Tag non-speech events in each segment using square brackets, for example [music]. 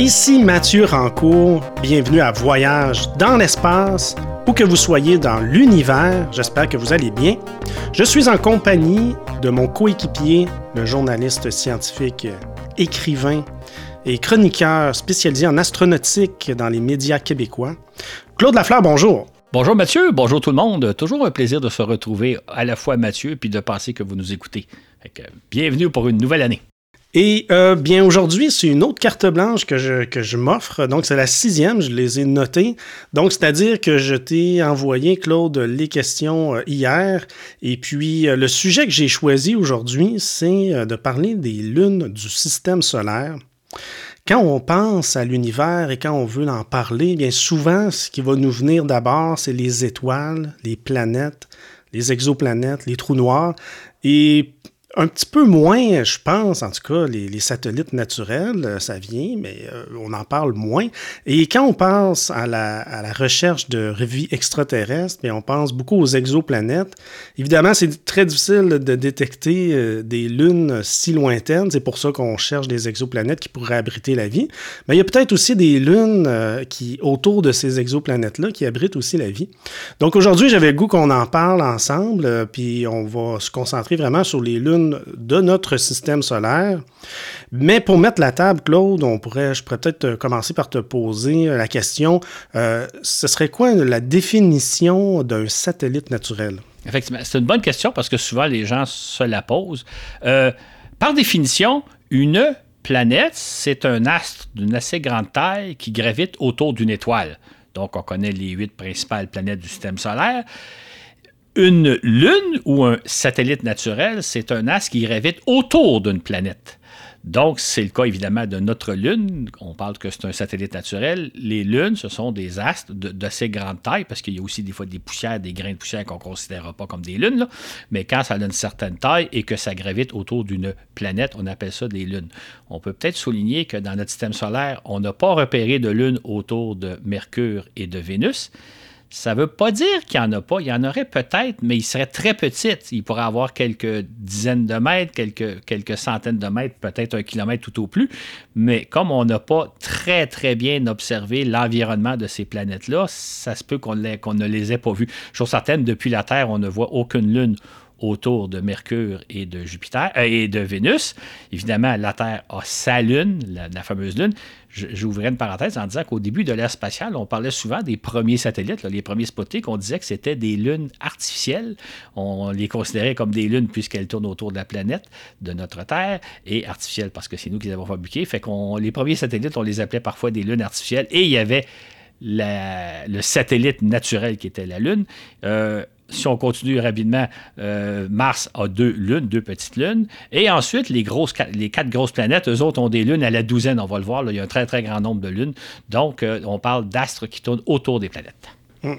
Ici Mathieu Rancourt, bienvenue à Voyage dans l'espace, où que vous soyez dans l'univers, j'espère que vous allez bien. Je suis en compagnie de mon coéquipier, le journaliste scientifique, écrivain et chroniqueur spécialisé en astronautique dans les médias québécois. Claude Lafleur, bonjour. Bonjour Mathieu, bonjour tout le monde. Toujours un plaisir de se retrouver à la fois Mathieu puis de penser que vous nous écoutez. bienvenue pour une nouvelle année. Et euh, bien aujourd'hui, c'est une autre carte blanche que je, que je m'offre. Donc c'est la sixième, je les ai notées. Donc c'est-à-dire que je t'ai envoyé, Claude, les questions euh, hier. Et puis euh, le sujet que j'ai choisi aujourd'hui, c'est de parler des lunes du système solaire. Quand on pense à l'univers et quand on veut en parler, bien souvent, ce qui va nous venir d'abord, c'est les étoiles, les planètes, les exoplanètes, les trous noirs. Et un petit peu moins, je pense, en tout cas, les, satellites naturels, euh, ça vient, mais euh, on en parle moins. Et quand on pense à la, recherche de vie extraterrestre, bien, on pense beaucoup aux exoplanètes. Évidemment, c'est très difficile de détecter euh, des lunes si lointaines. C'est pour ça qu'on cherche des exoplanètes qui pourraient abriter la vie. Mais il y a peut-être aussi des lunes qui, autour de ces exoplanètes-là, qui abritent aussi la vie. Donc aujourd'hui, j'avais le goût qu'on en parle ensemble, puis on va se concentrer vraiment sur les lunes de notre système solaire. Mais pour mettre la table, Claude, on pourrait, je pourrais peut-être commencer par te poser la question, euh, ce serait quoi la définition d'un satellite naturel? Effectivement, c'est une bonne question parce que souvent les gens se la posent. Euh, par définition, une planète, c'est un astre d'une assez grande taille qui gravite autour d'une étoile. Donc, on connaît les huit principales planètes du système solaire. Une lune ou un satellite naturel, c'est un astre qui gravite autour d'une planète. Donc, c'est le cas évidemment de notre Lune. On parle que c'est un satellite naturel. Les lunes, ce sont des astres d'assez grande taille, parce qu'il y a aussi des fois des poussières, des grains de poussière qu'on ne considère pas comme des lunes. Mais quand ça a une certaine taille et que ça gravite autour d'une planète, on appelle ça des lunes. On peut peut-être souligner que dans notre système solaire, on n'a pas repéré de lune autour de Mercure et de Vénus. Ça ne veut pas dire qu'il n'y en a pas. Il y en aurait peut-être, mais il serait très petit. Il pourrait avoir quelques dizaines de mètres, quelques, centaines de mètres, peut-être un kilomètre tout au plus. Mais comme on n'a pas très, très bien observé l'environnement de ces planètes-là, ça se peut qu'on ne les ait pas vues. Chose certaine, depuis la Terre, on ne voit aucune lune autour de Mercure et de Jupiter euh, et de Vénus. Évidemment, la Terre a sa lune, la, fameuse lune. J'ouvrirai une parenthèse en disant qu'au début de l'ère spatiale, on parlait souvent des premiers satellites, les premiers spotés, on disait que c'était des lunes artificielles. On les considérait comme des lunes puisqu'elles tournent autour de la planète, de notre Terre, et artificielles parce que c'est nous qui les avons fabriquées. Fait qu'on les premiers satellites, on les appelait parfois des lunes artificielles, et il y avait le satellite naturel qui était la Lune. Euh, si on continue rapidement, euh, Mars a deux lunes, deux petites lunes. Et ensuite, les, quatre grosses planètes, eux autres ont des lunes à la douzaine, on va le voir. il y a un très, très grand nombre de lunes. Donc, euh, on parle d'astres qui tournent autour des planètes. Hum.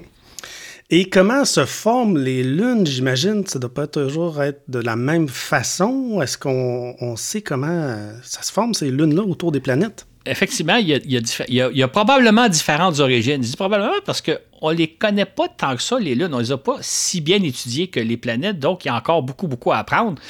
Et comment se forment les lunes? J'imagine ça ne doit pas toujours être de la même façon. Est-ce qu'on sait comment ça se forme, ces lunes-là, autour des planètes? Effectivement, il y, a, probablement différentes origines. Je dis probablement parce qu'on ne les connaît pas tant que ça, les lunes. On ne les a pas si bien étudiées que les planètes, donc il y a encore beaucoup, beaucoup à apprendre.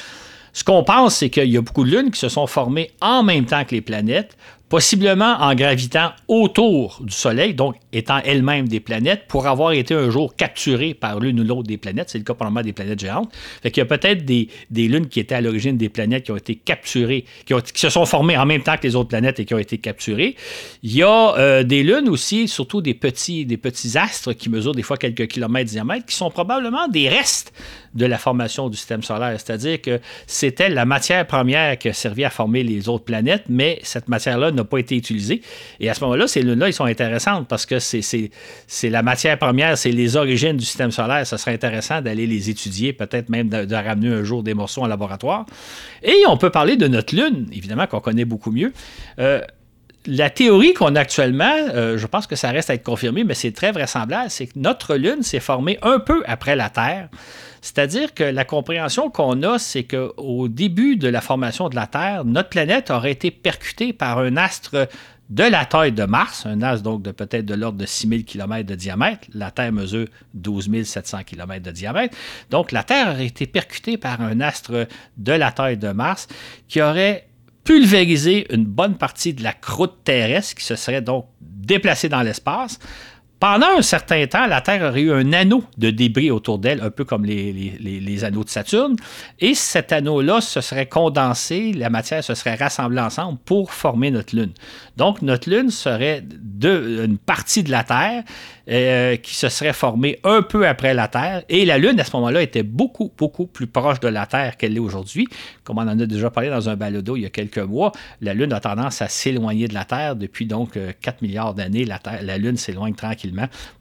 Ce qu'on pense, c'est qu'il y a beaucoup de lunes qui se sont formées en même temps que les planètes possiblement en gravitant autour du Soleil, donc étant elles-mêmes des planètes, pour avoir été un jour capturées par l'une ou l'autre des planètes. C'est le cas probablement des planètes géantes. Fait qu'il y a peut-être des, lunes qui étaient à l'origine des planètes qui ont été capturées, qui, se sont formées en même temps que les autres planètes et qui ont été capturées. Il y a euh, des lunes aussi, surtout des petits, astres qui mesurent des fois quelques kilomètres de diamètre, qui sont probablement des restes de la formation du système solaire. C'est-à-dire que c'était la matière première qui a servi à former les autres planètes, mais cette matière-là n'a pas été utilisée. Et à ce moment-là, ces lunes-là, ils sont intéressantes parce que c'est la matière première, c'est les origines du système solaire. Ça serait intéressant d'aller les étudier, peut-être même de, ramener un jour des morceaux en laboratoire. Et on peut parler de notre Lune, évidemment, qu'on connaît beaucoup mieux. Euh, la théorie qu'on a actuellement, euh, je pense que ça reste à être confirmé, mais c'est très vraisemblable, c'est que notre Lune s'est formée un peu après la Terre. C'est-à-dire que la compréhension qu'on a, c'est qu'au début de la formation de la Terre, notre planète aurait été percutée par un astre de la taille de Mars, un astre donc de peut-être de l'ordre de 6000 km de diamètre. La Terre mesure 12 700 km de diamètre. Donc la Terre aurait été percutée par un astre de la taille de Mars qui aurait pulvériser une bonne partie de la croûte terrestre qui se serait donc déplacée dans l'espace. Pendant un certain temps, la Terre aurait eu un anneau de débris autour d'elle, un peu comme les, anneaux de Saturne, et cet anneau-là se serait condensé, la matière se serait rassemblée ensemble pour former notre Lune. Donc, notre Lune serait une partie de la Terre euh, qui se serait formée un peu après la Terre. Et la Lune, à ce moment-là, était beaucoup, beaucoup plus proche de la Terre qu'elle l'est aujourd'hui. Comme on en a déjà parlé dans un balado il y a quelques mois, la Lune a tendance à s'éloigner de la Terre. Depuis donc 4 euh, milliards d'années, la, la Lune s'éloigne tranquillement.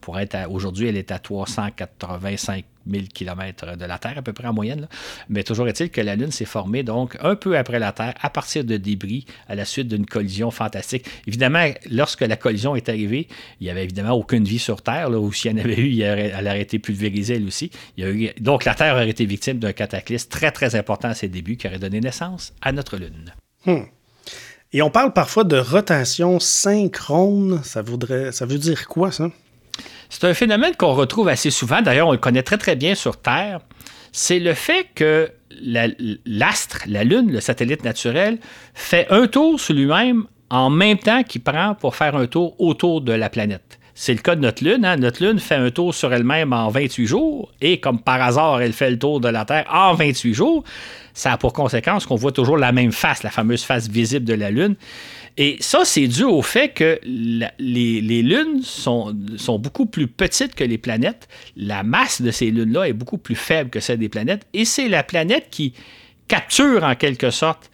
Pour être aujourd'hui, elle est à 385 1000 km de la Terre, à peu près en moyenne. Mais toujours est-il que la Lune s'est formée donc un peu après la Terre, à partir de débris, à la suite d'une collision fantastique. Évidemment, lorsque la collision est arrivée, il n'y avait évidemment aucune vie sur Terre, là, ou s'il y en avait eu, elle aurait été pulvérisée elle aussi. donc la Terre aurait été victime d'un cataclysme très, très important à ses débuts qui aurait donné naissance à notre Lune. Hmm. Et on parle parfois de rotation synchrone. Ça, voudrait, ça veut dire quoi, ça? C'est un phénomène qu'on retrouve assez souvent, d'ailleurs on le connaît très très bien sur Terre, c'est le fait que l'astre, la, Lune, le satellite naturel, fait un tour sur lui-même en même temps qu'il prend pour faire un tour autour de la planète. C'est le cas de notre Lune. Hein. Notre Lune fait un tour sur elle-même en 28 jours et comme par hasard, elle fait le tour de la Terre en 28 jours. Ça a pour conséquence qu'on voit toujours la même face, la fameuse face visible de la Lune. Et ça, c'est dû au fait que les, lunes sont, beaucoup plus petites que les planètes. La masse de ces lunes-là est beaucoup plus faible que celle des planètes. Et c'est la planète qui capture en quelque sorte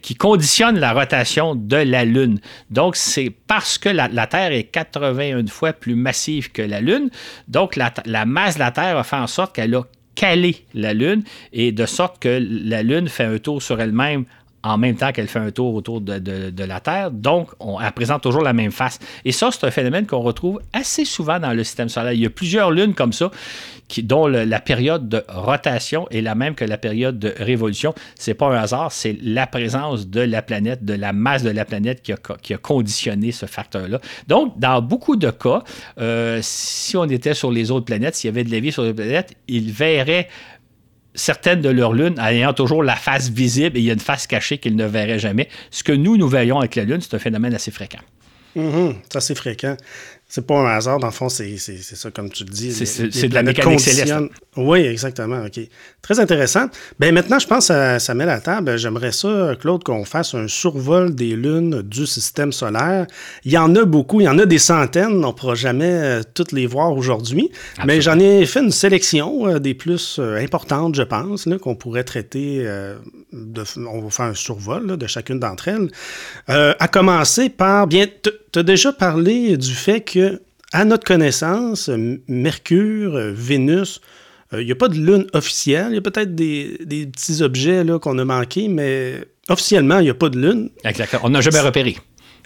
qui conditionne la rotation de la Lune. Donc, c'est parce que la, Terre est 81 fois plus massive que la Lune. Donc, la, la masse de la Terre a fait en sorte qu'elle a calé la Lune et de sorte que la Lune fait un tour sur elle-même en même temps qu'elle fait un tour autour de, la Terre. Donc, on, elle présente toujours la même face. Et ça, c'est un phénomène qu'on retrouve assez souvent dans le système solaire. Il y a plusieurs lunes comme ça, dont la période de rotation est la même que la période de révolution. C'est pas un hasard, c'est la présence de la planète, de la masse de la planète qui a, conditionné ce facteur-là. Donc, dans beaucoup de cas, euh, si on était sur les autres planètes, s'il y avait de la vie sur les planètes, il verrait certaines de leurs lunes ayant toujours la face visible et il y a une face cachée qu'ils ne verraient jamais. Ce que nous, nous voyons avec la Lune, c'est un phénomène assez fréquent. Mm-hmm. c'est assez fréquent. C'est pas un hasard, dans le fond, c'est ça, comme tu le dis. C'est de la mécanique céleste. Oui, exactement. OK. Très intéressant. Ben maintenant, je pense que ça, met la table. J'aimerais ça, Claude, qu'on fasse un survol des lunes du système solaire. Il y en a beaucoup, il y en a des centaines. On ne pourra jamais euh, toutes les voir aujourd'hui. Mais j'en ai fait une sélection euh, des plus euh, importantes, je pense, qu'on pourrait traiter. On va faire un survol de chacune d'entre elles. à commencer par, bien, tu as déjà parlé du fait que, à notre connaissance, Mercure, Vénus, il euh, n'y a pas de lune officielle. Il y a peut-être des, petits objets qu'on a manqués, mais officiellement, il n'y a pas de lune. Exactement. On n'a jamais repéré.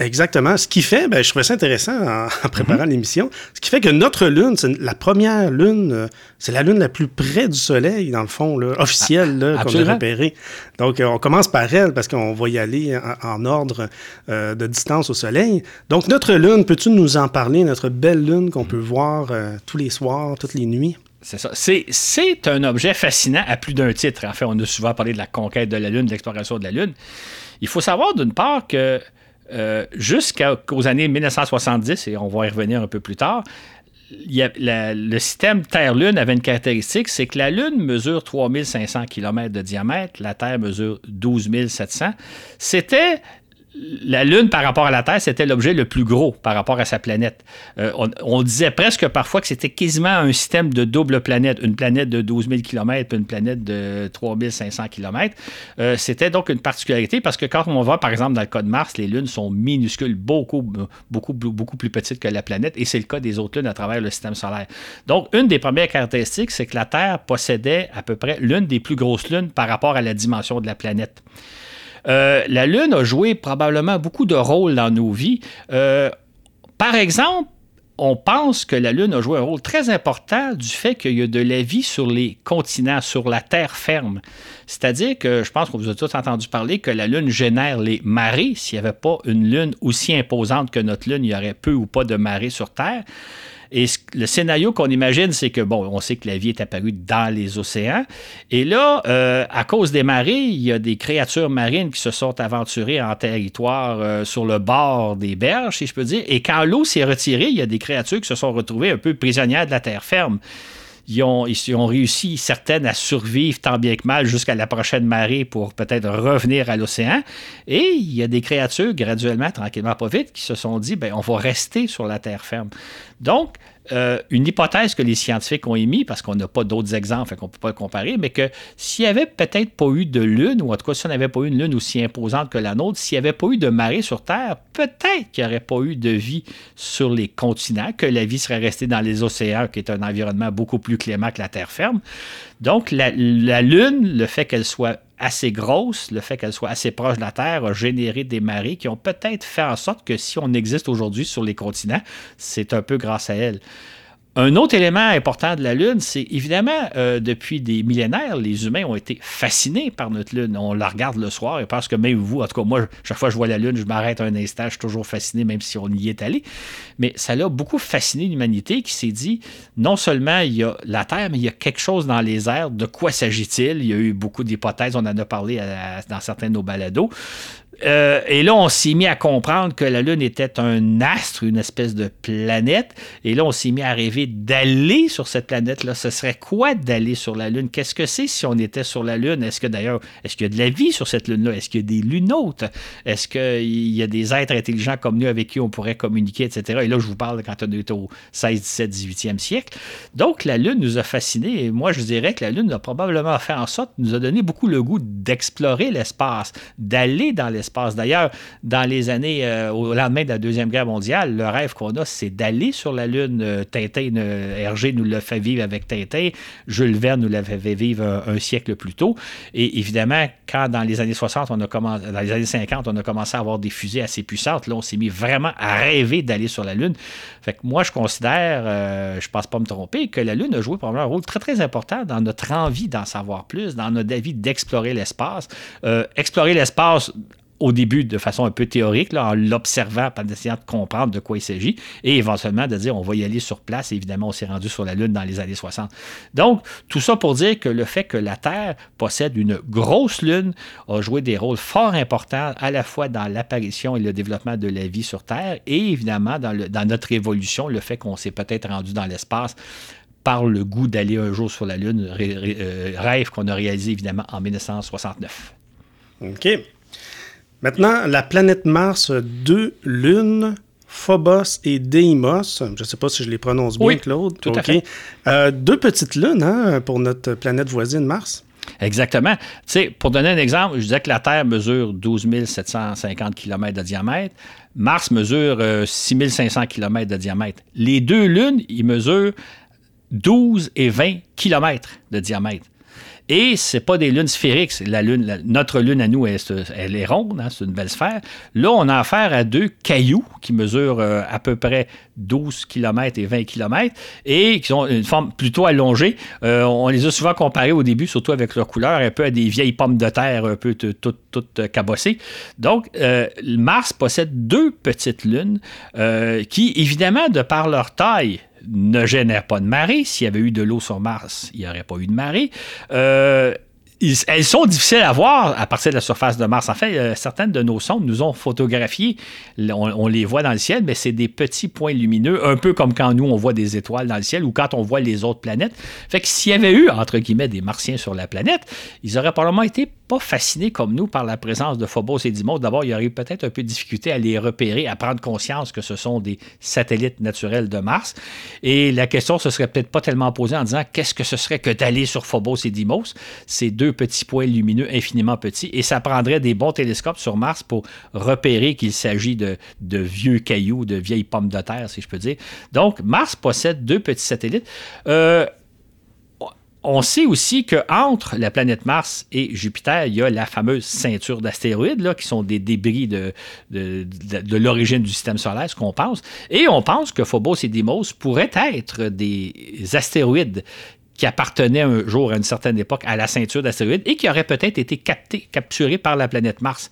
Exactement. Ce qui fait, ben, je trouvais ça intéressant en, préparant mhm. l'émission, ce qui fait que notre lune, c'est la première lune, euh, c'est la lune la plus près du Soleil, dans le fond, là, officielle, qu'on a repérée. Donc, euh, on commence par elle parce qu'on va y aller en, ordre euh, de distance au Soleil. Donc, notre lune, peux-tu nous en parler, notre belle lune qu'on peut voir tous les soirs, toutes les nuits? C'est ça. C'est un objet fascinant à plus d'un titre. En fait, on a souvent parlé de la conquête de la Lune, de l'exploration de la Lune. Il faut savoir d'une part que euh, jusqu'aux années 1970, et on va y revenir un peu plus tard, le système Terre-Lune avait une caractéristique, c'est que la Lune mesure 3500 km de diamètre, la Terre mesure 12 700. C'était la Lune par rapport à la Terre, c'était l'objet le plus gros par rapport à sa planète. Euh, on, disait presque parfois que c'était quasiment un système de double planète, une planète de 12 000 km une planète de 3 500 km. c'était donc une particularité parce que quand on va, par exemple, dans le cas de Mars, les lunes sont minuscules, beaucoup, beaucoup, beaucoup plus petites que la planète, et c'est le cas des autres lunes à travers le système solaire. Donc, une des premières caractéristiques, c'est que la Terre possédait à peu près l'une des plus grosses lunes par rapport à la dimension de la planète. Euh, la Lune a joué probablement beaucoup de rôles dans nos vies. Euh, par exemple, on pense que la Lune a joué un rôle très important du fait qu'il y a de la vie sur les continents, sur la terre ferme. C'est-à-dire que je pense qu'on vous a tous entendu parler que la Lune génère les marées. S'il n'y avait pas une Lune aussi imposante que notre Lune, il y aurait peu ou pas de marées sur Terre. Et le scénario qu'on imagine, c'est que, bon, on sait que la vie est apparue dans les océans. Et là, euh, à cause des marées, il y a des créatures marines qui se sont aventurées en territoire euh, sur le bord des berges, si je peux dire. Et quand l'eau s'est retirée, il y a des créatures qui se sont retrouvées un peu prisonnières de la terre ferme ils ont, réussi, certaines, à survivre tant bien que mal jusqu'à la prochaine marée pour peut-être revenir à l'océan. Et il y a des créatures, graduellement, tranquillement, pas vite, qui se sont dit, ben, on va rester sur la terre ferme. Donc, euh, une hypothèse que les scientifiques ont émise, parce qu'on n'a pas d'autres exemples, qu'on ne peut pas comparer, mais que s'il n'y avait peut-être pas eu de lune, ou en tout cas si on n'avait pas eu une lune aussi imposante que la nôtre, s'il n'y avait pas eu de marée sur Terre, peut-être qu'il n'y aurait pas eu de vie sur les continents, que la vie serait restée dans les océans, qui est un environnement beaucoup plus clément que la Terre ferme. Donc la Lune, le fait qu'elle soit assez grosse, le fait qu'elle soit assez proche de la Terre a généré des marées qui ont peut-être fait en sorte que si on existe aujourd'hui sur les continents, c'est un peu grâce à elle. Un autre élément important de la Lune, c'est évidemment, euh, depuis des millénaires, les humains ont été fascinés par notre Lune. On la regarde le soir et parce que même vous, en tout cas, moi, chaque fois que je vois la Lune, je m'arrête un instant, je suis toujours fasciné, même si on y est allé. Mais ça l'a beaucoup fasciné l'humanité qui s'est dit, non seulement il y a la Terre, mais il y a quelque chose dans les airs. De quoi s'agit-il? Il y a eu beaucoup d'hypothèses, on en a parlé dans certains de nos balados. Euh, et là, on s'est mis à comprendre que la Lune était un astre, une espèce de planète. Et là, on s'est mis à rêver d'aller sur cette planète-là. Ce serait quoi d'aller sur la Lune? Qu'est-ce que c'est si on était sur la Lune? Est-ce que d'ailleurs, est-ce qu'il y a de la vie sur cette Lune-là? Est-ce qu'il y a des lunautes? Est-ce qu'il y a des êtres intelligents comme nous avec qui on pourrait communiquer, etc.? Et là, je vous parle quand on est au 16, 17, 18e siècle. Donc, la Lune nous a fascinés. Et moi, je dirais que la Lune a probablement fait en sorte, nous a donné beaucoup le goût d'explorer l'espace, d'aller dans l'espace D'ailleurs, dans les années, euh, au lendemain de la Deuxième Guerre mondiale, le rêve qu'on a, c'est d'aller sur la Lune. Euh, Tintin, euh, Hergé nous l'a fait vivre avec Tintin. Jules Verne nous l'avait fait vivre un, siècle plus tôt. Et évidemment, quand dans les années 60, on a commencé, dans les années 50, on a commencé à avoir des fusées assez puissantes, là, on s'est mis vraiment à rêver d'aller sur la Lune. Fait que moi, je considère, je ne pense pas me tromper, que la Lune a joué probablement un rôle très, très important dans notre envie d'en savoir plus, dans notre envie d'explorer l'espace. explorer l'espace au début de façon un peu théorique, en l'observant, en essayant de comprendre de quoi il s'agit, et éventuellement de dire on va y aller sur place. évidemment, on s'est rendu sur la Lune dans les années 60. Donc, tout ça pour dire que le fait que la Terre possède une grosse Lune a joué des rôles fort importants à la fois dans l'apparition et le développement de la vie sur Terre, et évidemment dans, dans notre évolution, le fait qu'on s'est peut-être rendu dans l'espace par le goût d'aller un jour sur la Lune, euh, rêve qu'on a réalisé évidemment en 1969. OK. Maintenant, la planète Mars, deux lunes, Phobos et Deimos. Je ne sais pas si je les prononce bien, Claude. Tout à fait. Euh, deux petites lunes hein, pour notre planète voisine Mars. Exactement. Tu sais, pour donner un exemple, je disais que la Terre mesure 12 750 km de diamètre. Mars mesure 6 500 km de diamètre. Les deux lunes, ils mesurent 12 et 20 km de diamètre. Et ce pas des lunes sphériques. Notre lune à nous, elle, est ronde, hein, c'est une belle sphère. Là, on a affaire à deux cailloux qui mesurent euh, à peu près 12 km et 20 km et qui ont une forme plutôt allongée. Euh, on les a souvent comparés au début, surtout avec leur couleur, un peu à des vieilles pommes de terre un peu toutes, toutes cabossées. Donc, euh, Mars possède deux petites lunes qui, évidemment, de par leur taille, ne génère pas de marée. S'il y avait eu de l'eau sur Mars, il n'y aurait pas eu de marée. Euh, elles sont difficiles à voir à partir de la surface de Mars. En fait, euh, certaines de nos sondes nous ont photographié. On, les voit dans le ciel, mais c'est des petits points lumineux, un peu comme quand nous, on voit des étoiles dans le ciel ou quand on voit les autres planètes. Fait que s'il y avait eu, entre guillemets, des martiens sur la planète, ils auraient probablement été pas fascinés comme nous par la présence de Phobos et Dimos. D'abord, il y aurait peut-être un peu de difficulté à les repérer, à prendre conscience que ce sont des satellites naturels de Mars. Et la question se serait peut-être pas tellement posée en disant qu'est-ce que ce serait que d'aller sur Phobos et Dimos, ces deux petits points lumineux infiniment petits. Et ça prendrait des bons télescopes sur Mars pour repérer qu'il s'agit de, vieux cailloux, de vieilles pommes de terre, si je peux dire. Donc, Mars possède deux petits satellites. Euh, on sait aussi qu'entre la planète Mars et Jupiter, il y a la fameuse ceinture d'astéroïdes, qui sont des débris de, l'origine du système solaire, ce qu'on pense. Et on pense que Phobos et Deimos pourraient être des astéroïdes qui appartenaient un jour à une certaine époque à la ceinture d'astéroïdes et qui auraient peut-être été capturés par la planète Mars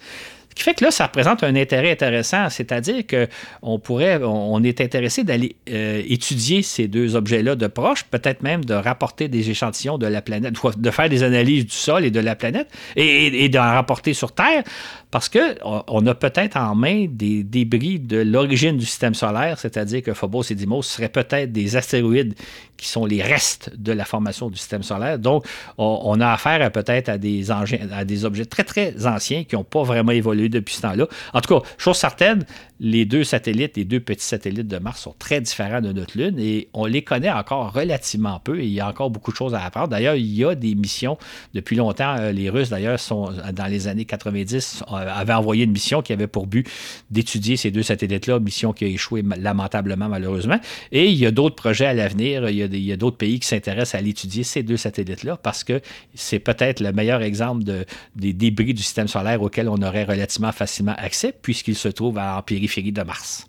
qui fait que là, ça représente un intérêt intéressant, c'est-à-dire qu'on pourrait, on est intéressé d'aller euh, étudier ces deux objets-là de proche, peut-être même de rapporter des échantillons de la planète, [laughs] de faire des analyses du sol et de la planète, et, d'en rapporter sur Terre, parce qu'on a peut-être en main des débris de l'origine du système solaire, c'est-à-dire que Phobos et Dimos seraient peut-être des astéroïdes qui sont les restes de la formation du système solaire. Donc, on, a affaire peut-être à des, à des objets très, très anciens qui n'ont pas vraiment évolué depuis ce temps-là. En tout cas, chose certaine, les deux satellites, les deux petits satellites de Mars sont très différents de notre Lune et on les connaît encore relativement peu et il y a encore beaucoup de choses à apprendre. D'ailleurs, il y a des missions depuis longtemps. Euh, les Russes, d'ailleurs, sont dans les années 90, euh, avaient envoyé une mission qui avait pour but d'étudier ces deux satellites-là, mission qui a échoué lamentablement, malheureusement. Et il y a d'autres projets à l'avenir. Il y a, d'autres pays qui s'intéressent à l'étudier, ces deux satellites-là, parce que c'est peut-être le meilleur exemple de, des débris du système solaire auquel on aurait relativement facilement accès, puisqu'il se trouve en périphérie de Mars.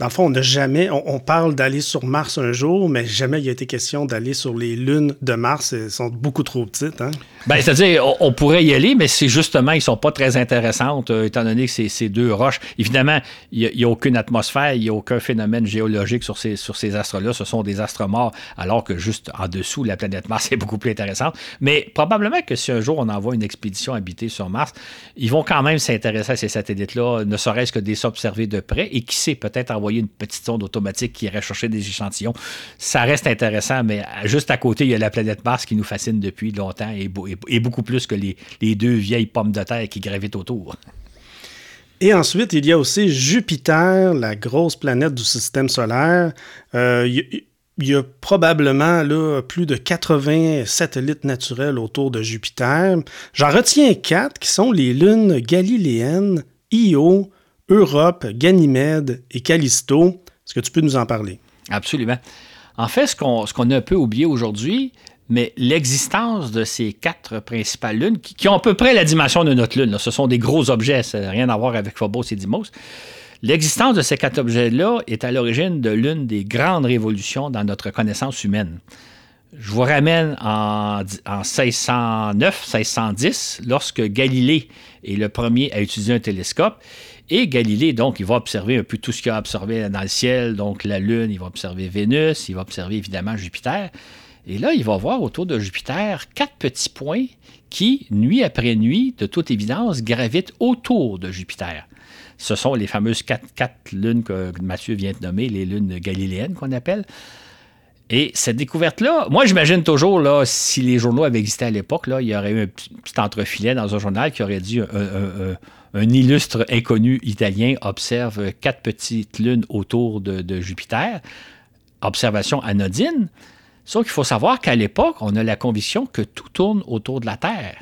Dans le fond, on n'a jamais, on, parle d'aller sur Mars un jour, mais jamais il a été question d'aller sur les lunes de Mars. Elles sont beaucoup trop petites. Hein? Ben, c'est-à-dire, on, pourrait y aller, mais c'est justement, ils ne sont pas très intéressantes, euh, étant donné que c'est ces deux roches. Évidemment, il n'y a, aucune atmosphère, il n'y a aucun phénomène géologique sur ces, sur ces astres-là. Ce sont des astres morts, alors que juste en dessous, la planète Mars est beaucoup plus intéressante. Mais probablement que si un jour on envoie une expédition habitée sur Mars, ils vont quand même s'intéresser à ces satellites-là, ne serait-ce que des s'observer de près, et qui sait, peut-être envoyer une petite sonde automatique qui irait chercher des échantillons. Ça reste intéressant, mais juste à côté, il y a la planète Mars qui nous fascine depuis longtemps et, beaucoup plus que les, deux vieilles pommes de terre qui gravitent autour. Et ensuite, il y a aussi Jupiter, la grosse planète du système solaire. Euh, il y a probablement plus de 80 satellites naturels autour de Jupiter. J'en retiens quatre qui sont les lunes galiléennes, Io, Europe, Ganymède et Callisto. Est-ce que tu peux nous en parler? Absolument. En fait, ce qu'on a un peu oublié aujourd'hui, mais l'existence de ces quatre principales lunes, qui, ont à peu près la dimension de notre lune, ce sont des gros objets, ça n'a rien à voir avec Phobos et Dimos. L'existence de ces quatre objets-là est à l'origine de l'une des grandes révolutions dans notre connaissance humaine. Je vous ramène en, en 1609, 1610, lorsque Galilée est le premier à utiliser un télescope. Et Galilée, donc, il va observer un peu tout ce qu'il a observé dans le ciel, donc la Lune, il va observer Vénus, il va observer évidemment Jupiter. Et là, il va voir autour de Jupiter quatre petits points qui, nuit après nuit, de toute évidence, gravitent autour de Jupiter. Ce sont les fameuses quatre, lunes que Mathieu vient de nommer, les lunes galiléennes qu'on appelle. Et cette découverte-là, moi j'imagine toujours, là, si les journaux avaient existé à l'époque, il y aurait eu un petit, entrefilet dans un journal qui aurait dit un, un illustre inconnu italien observe quatre petites lunes autour de, Jupiter. Observation anodine. Sauf qu'il faut savoir qu'à l'époque, on a la conviction que tout tourne autour de la Terre,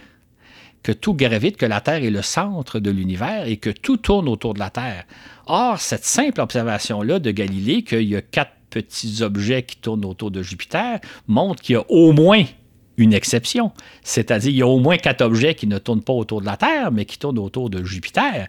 que tout gravite, que la Terre est le centre de l'univers et que tout tourne autour de la Terre. Or, cette simple observation-là de Galilée, qu'il y a quatre petits objets qui tournent autour de Jupiter, montre qu'il y a au moins une exception. C'est-à-dire, il y a au moins quatre objets qui ne tournent pas autour de la Terre, mais qui tournent autour de Jupiter.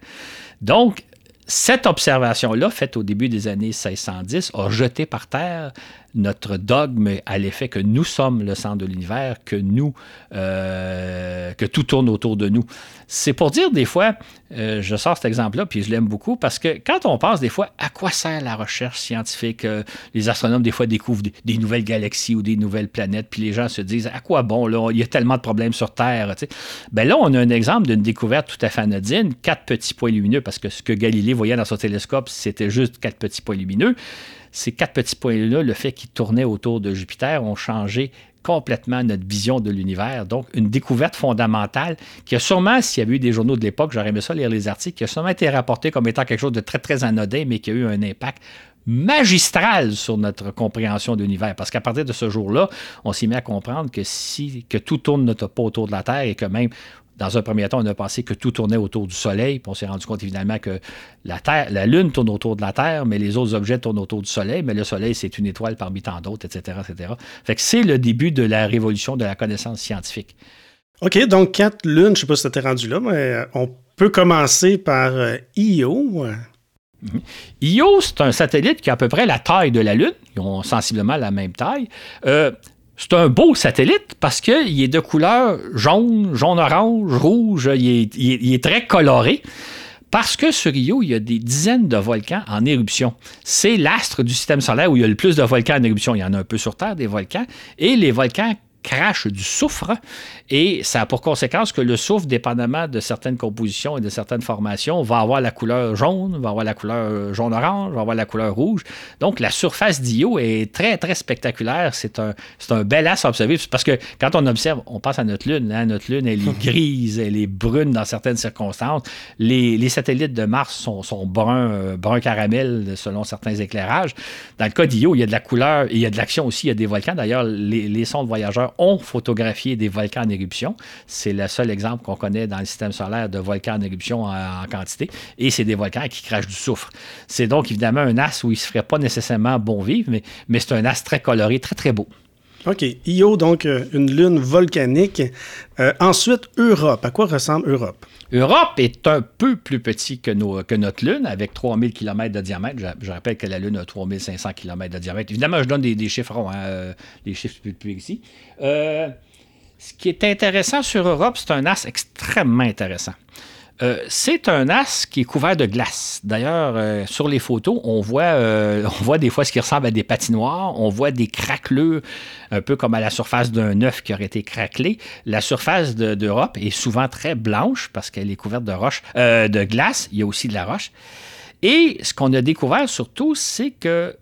Donc, cette observation-là, faite au début des années 1610, a jeté par terre notre dogme à l'effet que nous sommes le centre de l'univers, que nous, euh, que tout tourne autour de nous. C'est pour dire des fois, euh, je sors cet exemple-là, puis je l'aime beaucoup, parce que quand on pense des fois à quoi sert la recherche scientifique, euh, les astronomes des fois découvrent des, nouvelles galaxies ou des nouvelles planètes, puis les gens se disent à quoi bon, là, il y a tellement de problèmes sur Terre. Tu Ben là, on a un exemple d'une découverte tout à fait anodine, quatre petits points lumineux, parce que ce que Galilée voyait dans son télescope, c'était juste quatre petits points lumineux ces quatre petits points-là, le fait qu'ils tournaient autour de Jupiter, ont changé complètement notre vision de l'univers. Donc, une découverte fondamentale qui a sûrement, s'il y avait eu des journaux de l'époque, j'aurais aimé ça lire les articles, qui a sûrement été rapporté comme étant quelque chose de très, très anodin, mais qui a eu un impact magistral sur notre compréhension de l'univers. Parce qu'à partir de ce jour-là, on s'est mis à comprendre que si que tout tourne pas autour de la Terre et que même dans un premier temps, on a pensé que tout tournait autour du Soleil, puis on s'est rendu compte évidemment que la Terre, la Lune tourne autour de la Terre, mais les autres objets tournent autour du Soleil, mais le Soleil, c'est une étoile parmi tant d'autres, etc., etc. Fait que c'est le début de la révolution de la connaissance scientifique. OK, donc quatre lunes, je ne sais pas si tu t'es rendu là, mais euh, on peut commencer par euh, Io. Mhm. Io, c'est un satellite qui a à peu près la taille de la Lune. Ils ont sensiblement la même taille. Euh, C'est un beau satellite parce qu'il est de couleur jaune, jaune-orange, rouge, il est, très coloré. Parce que sur Io, il y a des dizaines de volcans en éruption. C'est l'astre du système solaire où il y a le plus de volcans en éruption. Il y en a un peu sur Terre, des volcans. Et les volcans crache du soufre et ça a pour conséquence que le soufre, dépendamment de certaines compositions et de certaines formations, va avoir la couleur jaune, va avoir la couleur jaune-orange, va avoir la couleur rouge. Donc la surface d'Io est très, très spectaculaire. C'est un, un bel as à observer parce que quand on observe, on pense à notre Lune. Hein. Notre Lune, elle est [laughs] grise, elle est brune dans certaines circonstances. Les, satellites de Mars sont, sont bruns, euh, brun caramel selon certains éclairages. Dans le cas d'Io, il y a de la couleur et il y a de l'action aussi, il y a des volcans. D'ailleurs, les, les sondes voyageurs ont photographié des volcans en éruption. C'est le seul exemple qu'on connaît dans le système solaire de volcans en éruption en, quantité. Et c'est des volcans qui crachent du soufre. C'est donc évidemment un as où il ne se ferait pas nécessairement bon vivre, mais, mais c'est un as très coloré, très, très beau. OK. Io, donc euh, une lune volcanique. Euh, ensuite, Europe. À quoi ressemble Europe? Europe est un peu plus petit que, notre Lune, avec 3000 km de diamètre. Je, rappelle que la Lune a 3500 km de diamètre. Évidemment, je donne des, chiffres ronds, hein, euh, chiffres plus, plus ici. ce qui est intéressant sur Europe, c'est un as extrêmement intéressant. Euh, c'est un as qui est couvert de glace. D'ailleurs, euh, sur les photos, on voit, euh, [laughs] on voit des fois ce qui ressemble à des patinoires. On voit des craqueleux, un peu comme à la surface d'un œuf qui aurait été craquelé. La surface d'Europe est souvent très blanche parce qu'elle est couverte de roche, de glace. Il y a aussi de la roche. Et ce qu'on a découvert surtout, c'est que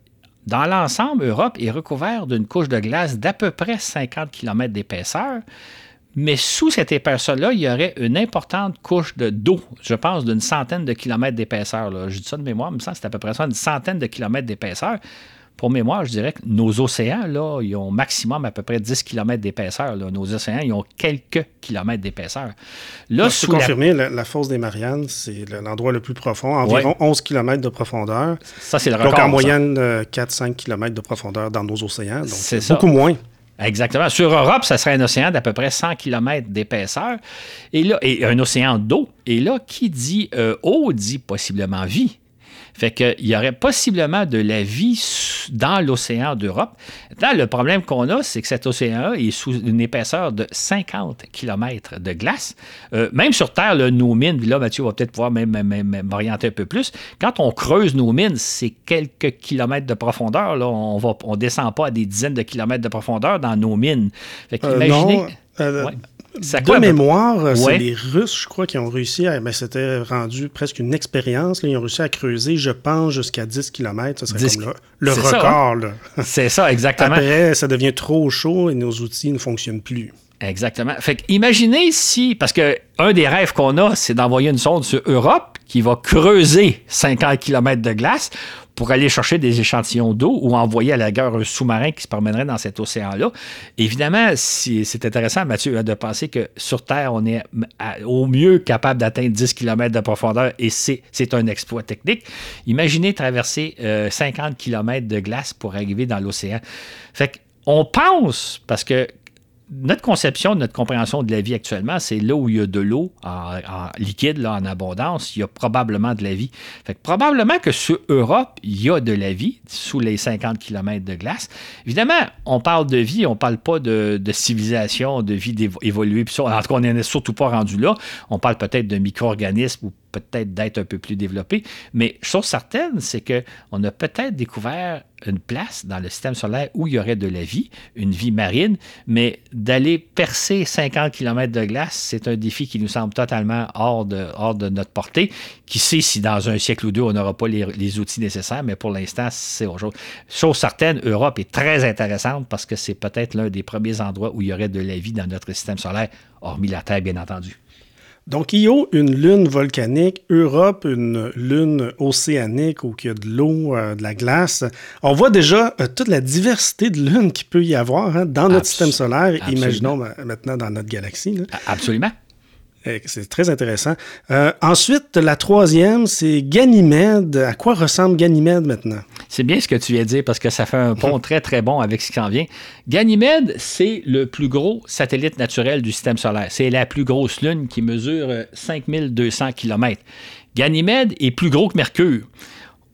dans l'ensemble, Europe est recouverte d'une couche de glace d'à peu près 50 km d'épaisseur. Mais sous cette épaisseur-là, il y aurait une importante couche de d'eau, je pense, d'une centaine de kilomètres d'épaisseur. Je dis ça de mémoire, mais ça, c'est à peu près ça, une centaine de kilomètres d'épaisseur. Pour mémoire, je dirais que nos océans, là, ils ont maximum à peu près 10 km d'épaisseur. Nos océans, ils ont quelques kilomètres d'épaisseur. Là, sous confirmer, la... fosse des Mariannes, c'est l'endroit le plus profond, environ 11 km de profondeur. Ça, c'est le record. Donc, en moyenne, 4-5 km de profondeur dans nos océans. Donc, c'est beaucoup moins. Exactement. Sur Europe, ça serait un océan d'à peu près 100 km d'épaisseur et là, et un océan d'eau. Et là, qui dit euh, eau dit possiblement vie. Fait qu'il y aurait possiblement de la vie dans l'océan d'Europe. Là, le problème qu'on a, c'est que cet océan-là est sous une épaisseur de 50 km de glace. Euh, même sur Terre, nos mines, là, Mathieu va peut-être pouvoir m'orienter un peu plus. Quand on creuse nos mines, c'est quelques kilomètres de profondeur. Là. On ne descend pas à des dizaines de kilomètres de profondeur dans nos mines. Fait qu'imaginez... Euh, de mémoire, euh, c'est les Russes, je crois, qui ont réussi à. Mais c'était rendu presque une expérience. Ils ont réussi à creuser, je pense, jusqu'à 10 km. Ce serait comme le, record. C'est ça, exactement. Après, ça devient trop chaud et nos outils ne fonctionnent plus. Exactement. Fait imaginez si, parce que un des rêves qu'on a, c'est d'envoyer une sonde sur Europe qui va creuser 50 km de glace pour aller chercher des échantillons d'eau ou envoyer à la guerre un sous-marin qui se promènerait dans cet océan-là. Évidemment, c'est intéressant, Mathieu, de penser que sur Terre, on est au mieux capable d'atteindre 10 km de profondeur et c'est un exploit technique. Imaginez traverser 50 euh, km de glace pour arriver dans l'océan. Fait on pense, parce que notre conception, notre compréhension de la vie actuellement, c'est là où il y a de l'eau en, liquide, là, en abondance, il y a probablement de la vie. Fait probablement que sur Europe, il y a de la vie sous les 50 km de glace. Évidemment, on parle de vie, on ne parle pas de, civilisation, de vie évoluée. En tout cas, on n'est surtout pas rendu là. On parle peut-être de micro-organismes ou peut-être d'être un peu plus développé. Mais chose certaine, c'est qu'on a peut-être découvert une place dans le système solaire où il y aurait de la vie, une vie marine, mais d'aller percer 50 km de glace, c'est un défi qui nous semble totalement hors de, notre portée. Qui sait si dans un siècle ou deux, on n'aura pas les, outils nécessaires, mais pour l'instant, c'est autre chose. Chose certaine, Europe est très intéressante parce que c'est peut-être l'un des premiers endroits où il y aurait de la vie dans notre système solaire, hormis la Terre, bien entendu. Donc, Io, une lune volcanique, Europe, une lune océanique où il y a de l'eau, euh, de la glace. On voit déjà euh, toute la diversité de lunes qu'il peut y avoir hein, dans notre système solaire. Imaginons maintenant dans notre galaxie. Absolument. Eh, c'est très intéressant. Euh, ensuite, la troisième, c'est Ganymède. À quoi ressemble Ganymède maintenant? C'est bien ce que tu viens de dire parce que ça fait un pont [laughs] très, très bon avec ce qui s'en vient. Ganymède, c'est le plus gros satellite naturel du système solaire. C'est la plus grosse lune qui mesure 5200 km. Ganymède est plus gros que Mercure.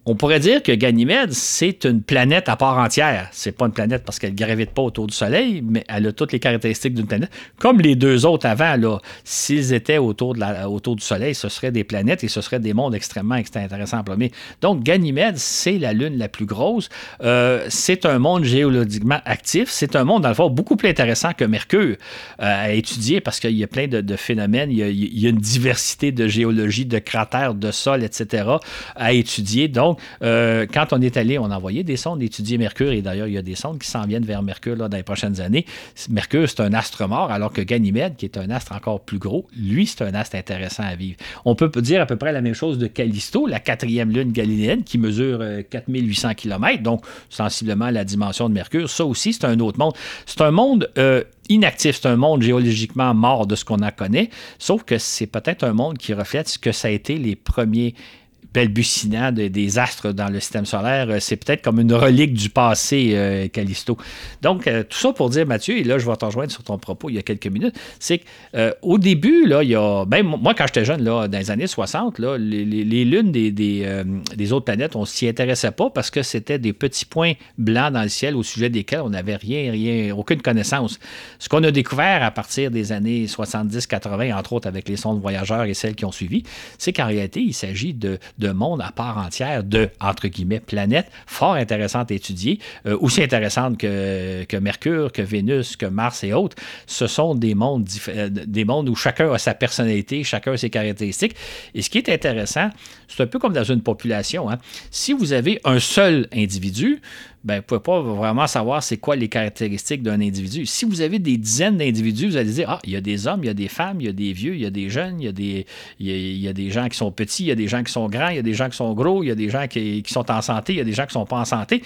On pourrait dire que Ganymède, c'est une planète à part entière. C'est pas une planète parce qu'elle gravite pas autour du Soleil, mais elle a toutes les caractéristiques d'une planète. Comme les deux autres avant, là, s'ils étaient autour, de la, autour du Soleil, ce seraient des planètes et ce seraient des mondes extrêmement, intéressants à plomer. Donc, Ganymède, c'est la Lune la plus grosse. Euh, c'est un monde géologiquement actif. C'est un monde, dans le fond, beaucoup plus intéressant que Mercure euh, à étudier parce qu'il y a plein de, phénomènes. Il y, a, une diversité de géologie, de cratères, de sol, etc. à étudier. Donc, euh, quand on est allé, on a envoyé des sondes étudier Mercure, et d'ailleurs, il y a des sondes qui s'en viennent vers Mercure dans les prochaines années. Mercure, c'est un astre mort, alors que Ganymède, qui est un astre encore plus gros, lui, c'est un astre intéressant à vivre. On peut dire à peu près la même chose de Callisto, la quatrième lune galiléenne, qui mesure 4800 euh, km, donc sensiblement la dimension de Mercure. Ça aussi, c'est un autre monde. C'est un monde euh, inactif, c'est un monde géologiquement mort de ce qu'on en connaît, sauf que c'est peut-être un monde qui reflète ce que ça a été les premiers balbutiant des astres dans le système solaire, euh, c'est peut-être comme une relique du passé, euh, Callisto. Donc, euh, tout ça pour dire, Mathieu, et là, je vais te rejoindre sur ton propos il y a quelques minutes, c'est qu'au début, là, il y a. Ben, moi, quand j'étais jeune, là, dans les années 60, là, les, lunes des, des, autres planètes, on s'y intéressait pas parce que c'était des petits points blancs dans le ciel au sujet desquels on n'avait rien, rien, aucune connaissance. Ce qu'on a découvert à partir des années 70-80, entre autres avec les sondes voyageurs et celles qui ont suivi, c'est qu'en réalité, il s'agit de monde à part entière de, entre guillemets, planètes fort intéressantes à étudier, euh, aussi intéressantes que, que, Mercure, que Vénus, que Mars et autres. Ce sont des mondes, euh, des mondes où chacun a sa personnalité, chacun a ses caractéristiques. Et ce qui est intéressant, c'est un peu comme dans une population. Hein. Si vous avez un seul individu, ben, vous ne pouvez pas vraiment savoir c'est quoi les caractéristiques d'un individu. Si vous avez des dizaines d'individus, vous allez dire, ah, il y a des hommes, il y a des femmes, il y a des vieux, il y a des jeunes, il y a des, il y a, des gens qui sont petits, il y a des gens qui sont grands, il y a des gens qui sont gros, il y a des gens qui, qui sont en santé, il y a des gens qui ne sont pas en santé.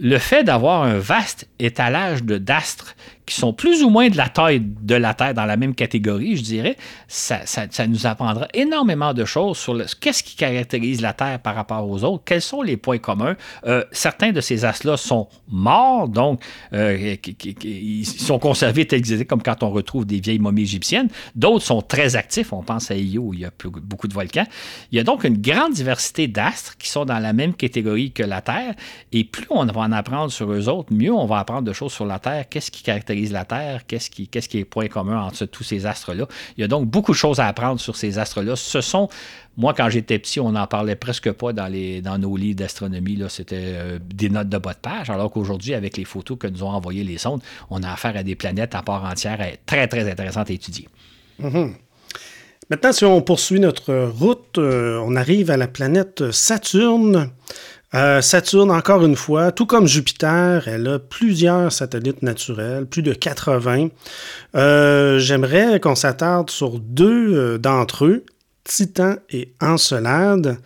Le fait d'avoir un vaste étalage de d'astres qui sont plus ou moins de la taille de la Terre dans la même catégorie, je dirais, ça, nous apprendra énormément de choses sur qu'est-ce qui caractérise la Terre par rapport aux autres, quels sont les points communs. Euh, certains de ces astres-là sont morts, donc euh, ils sont conservés tels qu'ils étaient, comme quand on retrouve des vieilles momies égyptiennes. D'autres sont très actifs, on pense à Io, il y a beaucoup de volcans. Il y a donc une grande diversité d'astres qui sont dans la même catégorie que la Terre, et plus on va en apprendre sur eux autres, mieux on va apprendre de choses sur la Terre, qu'est-ce qui caractérise la Terre, qu'est-ce qui, qu'est-ce qui est point commun entre tous ces astres-là? Il y a donc beaucoup de choses à apprendre sur ces astres-là. Ce sont, moi, quand j'étais petit, on n'en parlait presque pas dans, nos livres d'astronomie. C'était euh, des notes de bas de page, alors qu'aujourd'hui, avec les photos que nous ont envoyées les sondes, on a affaire à des planètes à part entière très, très intéressantes à étudier. Mm-hmm. Maintenant, si on poursuit notre route, euh, on arrive à la planète Saturne. Euh, Saturne, encore une fois, tout comme Jupiter, elle a plusieurs satellites naturels, plus de 80. Euh, j'aimerais qu'on s'attarde sur deux euh, d'entre eux, Titan et Encelade.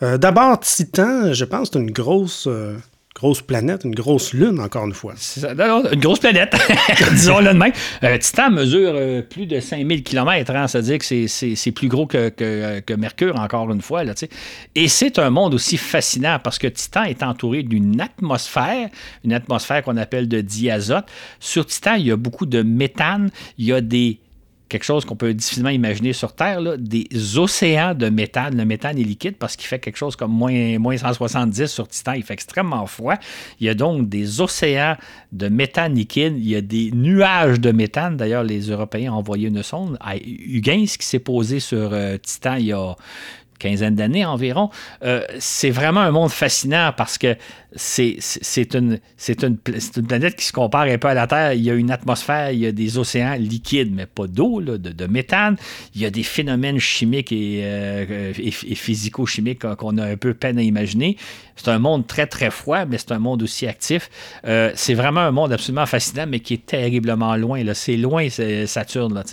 D'abord, Titan, je pense, c'est une grosse grosse planète, une grosse lune, encore une fois. une grosse planète, [laughs] disons-le de même. Euh, Titan mesure euh, plus de 5000 km, hein, c'est-à-dire que c'est plus gros que, que, Mercure, encore une fois. Là, Et c'est un monde aussi fascinant parce que Titan est entouré d'une atmosphère, une atmosphère qu'on appelle de diazote. Sur Titan, il y a beaucoup de méthane, il y a des quelque chose qu'on peut difficilement imaginer sur Terre, des océans de méthane. Le méthane est liquide parce qu'il fait quelque chose comme moins, moins 170 sur Titan. Il fait extrêmement froid. Il y a donc des océans de méthane liquide. Il y a des nuages de méthane. D'ailleurs, les Européens ont envoyé une sonde à Huygens qui s'est posé sur euh, Titan il y a quinzaine d'années environ. Euh, c'est vraiment un monde fascinant parce que c'est une, planète qui se compare un peu à la Terre. Il y a une atmosphère, il y a des océans liquides, mais pas d'eau, de, méthane. Il y a des phénomènes chimiques et, euh, et, physico-chimiques qu'on a un peu peine à imaginer. C'est un monde très, très froid, mais c'est un monde aussi actif. Euh, c'est vraiment un monde absolument fascinant, mais qui est terriblement loin. C'est loin, Saturne. Là,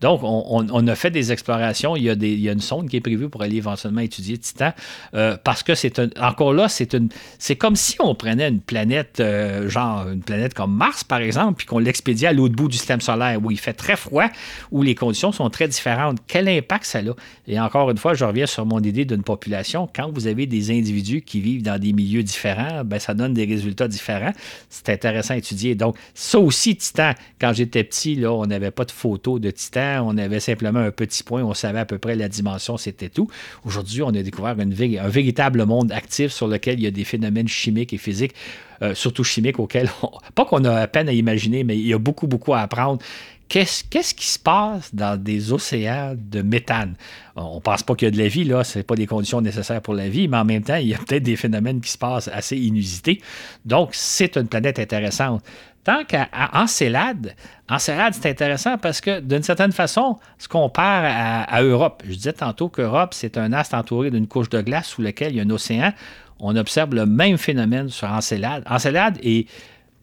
Donc, on, a fait des explorations. Il y, a des, il y a une sonde qui est prévue pour aller éventuellement étudier Titan, euh, parce que c'est encore là, c'est une, c'est comme si on prenait une planète, euh, genre une planète comme Mars, par exemple, puis qu'on l'expédiait à l'autre bout du système solaire, où il fait très froid, où les conditions sont très différentes, quel impact ça a? Et encore une fois, je reviens sur mon idée d'une population. Quand vous avez des individus qui vivent dans des milieux différents, ben, ça donne des résultats différents. C'est intéressant à étudier. Donc, ça aussi, Titan, quand j'étais petit, là, on n'avait pas de photos de Titan, on avait simplement un petit point, on savait à peu près la dimension, c'était tout. Aujourd'hui, on a découvert un véritable monde actif sur lequel il y a des phénomènes chimiques et physiques. Euh, surtout chimiques, auxquels, pas qu'on a à peine à imaginer, mais il y a beaucoup, beaucoup à apprendre. Qu'est-ce, qui se passe dans des océans de méthane? On ne pense pas qu'il y a de la vie, là, ce pas des conditions nécessaires pour la vie, mais en même temps, il y a peut-être des phénomènes qui se passent assez inusités. Donc, c'est une planète intéressante. Tant qu'à Encelade, Encelade, c'est intéressant parce que, d'une certaine façon, se compare à, à Europe. Je disais tantôt qu'Europe, c'est un astre entouré d'une couche de glace sous lequel il y a un océan. On observe le même phénomène sur Encelade. Encelade et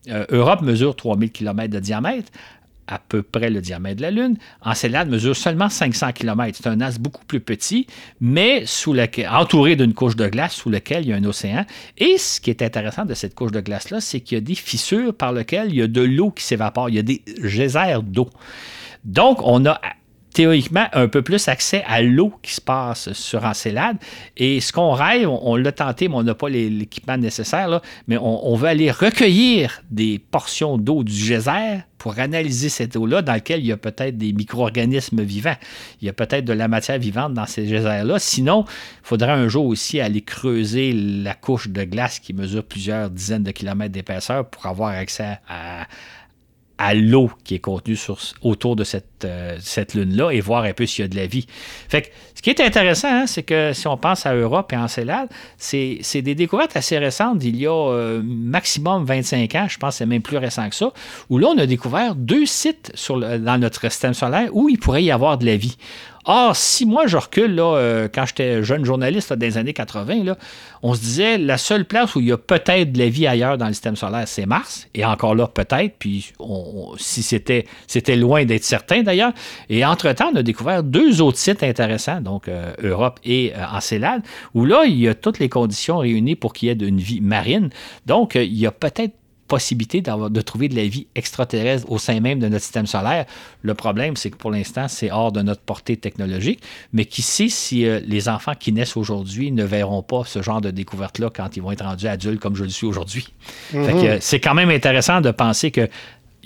euh, Europe mesure 3000 km de diamètre à peu près le diamètre de la Lune. Encelade mesure seulement 500 km. C'est un astre beaucoup plus petit, mais entouré d'une couche de glace sous laquelle il y a un océan. Et ce qui est intéressant de cette couche de glace-là, c'est qu'il y a des fissures par lesquelles il y a de l'eau qui s'évapore. Il y a des geysers d'eau. Donc, on a théoriquement un peu plus accès à l'eau qui se passe sur Encelade. Et ce qu'on rêve, on, l'a tenté, mais on n'a pas l'équipement nécessaire, mais on, veut aller recueillir des portions d'eau du geyser pour analyser cette eau-là dans laquelle il y a peut-être des micro-organismes vivants. Il y a peut-être de la matière vivante dans ces geysers-là. Sinon, il faudrait un jour aussi aller creuser la couche de glace qui mesure plusieurs dizaines de kilomètres d'épaisseur pour avoir accès à, l'eau qui est contenue autour de cette, euh, cette lune-là et voir un peu s'il y a de la vie. Fait que, ce qui est intéressant, hein, c'est que si on pense à Europe et Encelade, c'est, c'est des découvertes assez récentes d'il y a euh, maximum 25 ans, je pense que c'est même plus récent que ça, où là, on a découvert deux sites sur dans notre système solaire où il pourrait y avoir de la vie. Or, si moi je recule, là, euh, quand j'étais jeune journaliste dans les années 80, là, on se disait la seule place où il y a peut-être de la vie ailleurs dans le système solaire, c'est Mars. Et encore là, peut-être, puis si c'était loin d'être certain d'ailleurs. Et entre-temps, on a découvert deux autres sites intéressants, donc euh, Europe et euh, Encelade, où là, il y a toutes les conditions réunies pour qu'il y ait une vie marine. Donc, il y a peut-être possibilité de trouver de la vie extraterrestre au sein même de notre système solaire. Le problème, c'est que pour l'instant, c'est hors de notre portée technologique. Mais qui sait si euh, les enfants qui naissent aujourd'hui ne verront pas ce genre de découverte-là quand ils vont être rendus adultes comme je le suis aujourd'hui? Mm-hmm. C'est quand même intéressant de penser que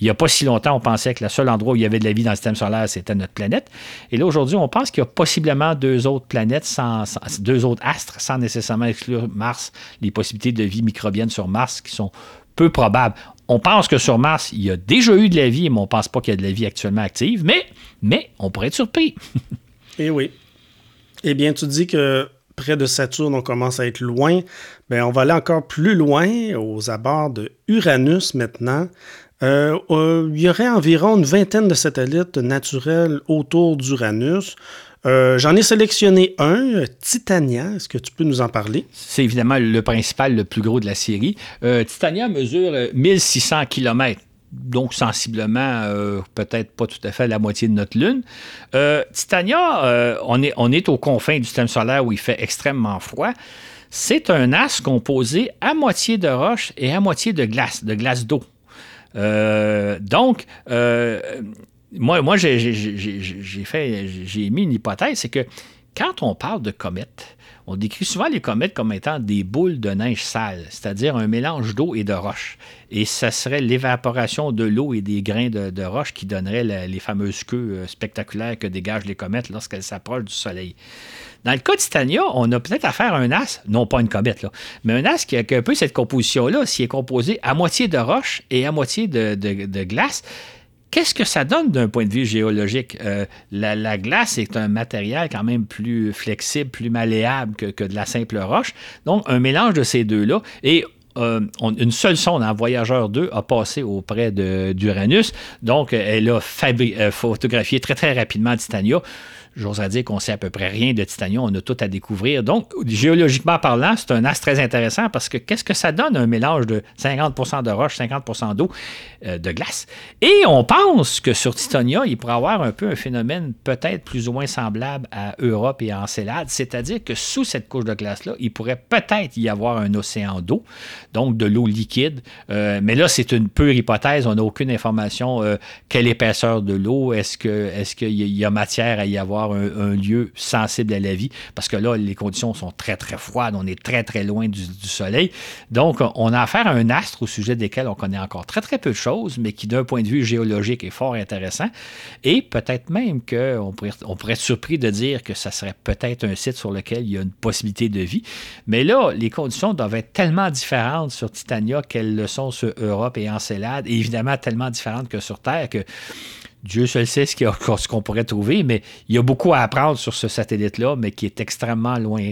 il n'y a pas si longtemps, on pensait que le seul endroit où il y avait de la vie dans le système solaire, c'était notre planète. Et là, aujourd'hui, on pense qu'il y a possiblement deux autres planètes, deux autres astres, sans nécessairement exclure Mars, les possibilités de vie microbienne sur Mars qui sont peu probable. On pense que sur Mars, il y a déjà eu de la vie, mais on ne pense pas qu'il y a de la vie actuellement active. Mais, mais on pourrait être surpris. [laughs] eh oui. Eh bien, tu dis que près de Saturne, on commence à être loin. Bien, on va aller encore plus loin, aux abords de Uranus maintenant. Euh, euh, il y aurait environ une vingtaine de satellites naturels autour d'Uranus. Euh, j'en ai sélectionné un, Titania. Est-ce que tu peux nous en parler? C'est évidemment le principal, le plus gros de la série. Titania mesure 1600 euh, km donc sensiblement peut-être pas tout à fait la moitié de notre Lune. Titania, on, est, aux confins du système solaire où il fait extrêmement froid. C'est un astre composé à moitié de roche et à moitié de glace, de glace d'eau. Donc, moi, moi j'ai fait, j'ai mis une hypothèse, c'est que quand on parle de comètes, on décrit souvent les comètes comme étant des boules de neige sale, c'est-à-dire un mélange d'eau et de roche. Et ça serait l'évaporation de l'eau et des grains de, roche qui donnerait les fameuses queues euh, spectaculaires que dégagent les comètes lorsqu'elles s'approchent du Soleil. Dans le cas de Titania, on a peut-être affaire à un as, non pas une comète, là, mais un as qui a un peu cette composition-là, s'il est composé à moitié de roche et à moitié de glace. Qu'est-ce que ça donne d'un point de vue géologique? Euh, la, glace est un matériel quand même plus flexible, plus malléable que, de la simple roche. Donc, un mélange de ces deux-là. Et euh, une seule sonde en Voyageur 2 a passé auprès d'Uranus. Donc, elle a euh, photographié très, très rapidement Titania j'oserais dire qu'on sait à peu près rien de Titanium, on a tout à découvrir. Donc, géologiquement parlant, c'est un astre très intéressant parce que qu'est-ce que ça donne un mélange de 50% de roche, 50% d'eau, euh, de glace? Et on pense que sur Titania, il pourrait avoir un peu un phénomène peut-être plus ou moins semblable à Europe et à Encelade, c'est-à-dire que sous cette couche de glace-là, il pourrait peut-être y avoir un océan d'eau, donc de l'eau liquide. Euh, mais là, c'est une pure hypothèse, on n'a aucune information. Euh, quelle épaisseur de l'eau? Est-ce qu'il est y a matière à y avoir un, lieu sensible à la vie, parce que là, les conditions sont très, très froides, on est très, très loin du, Soleil. Donc, on a affaire à un astre au sujet desquels on connaît encore très, très peu de choses, mais qui, d'un point de vue géologique, est fort intéressant. Et peut-être même qu'on pourrait, on pourrait être surpris de dire que ça serait peut-être un site sur lequel il y a une possibilité de vie. Mais là, les conditions doivent être tellement différentes sur Titania qu'elles le sont sur Europe et Encelade, et évidemment tellement différentes que sur Terre que Dieu seul sait ce qu'on pourrait trouver, mais il y a beaucoup à apprendre sur ce satellite-là, mais qui est extrêmement loin,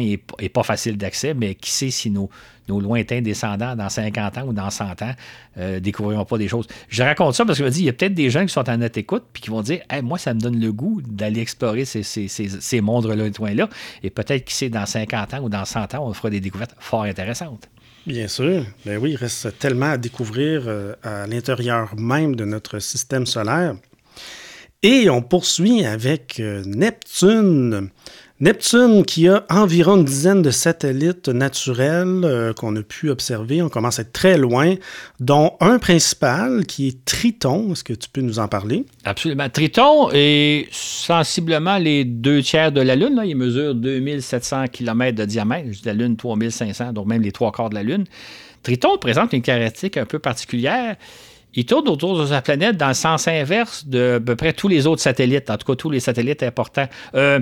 et, pas facile d'accès. Mais qui sait si nos, lointains descendants, dans 50 ans ou dans 100 ans, euh, découvriront pas des choses. Je raconte ça parce que je me dis, il y a peut-être des gens qui sont en net écoute puis qui vont dire Moi, ça me donne le goût d'aller explorer ces, ces, ces, mondes-là. Et peut-être, qui sait, dans 50 ans ou dans 100 ans, on fera des découvertes fort intéressantes. Bien sûr. Ben oui, il reste tellement à découvrir euh, à l'intérieur même de notre système solaire. Et on poursuit avec euh, Neptune. Neptune qui a environ une dizaine de satellites naturels euh, qu'on a pu observer. On commence à être très loin, dont un principal qui est Triton. Est-ce que tu peux nous en parler? Absolument. Triton est sensiblement les deux tiers de la Lune. Il mesure 2700 km de diamètre. La Lune, 3500, donc même les trois quarts de la Lune. Triton présente une caractéristique un peu particulière. Il tourne autour de sa planète dans le sens inverse de à peu près tous les autres satellites, en tout cas tous les satellites importants. Euh,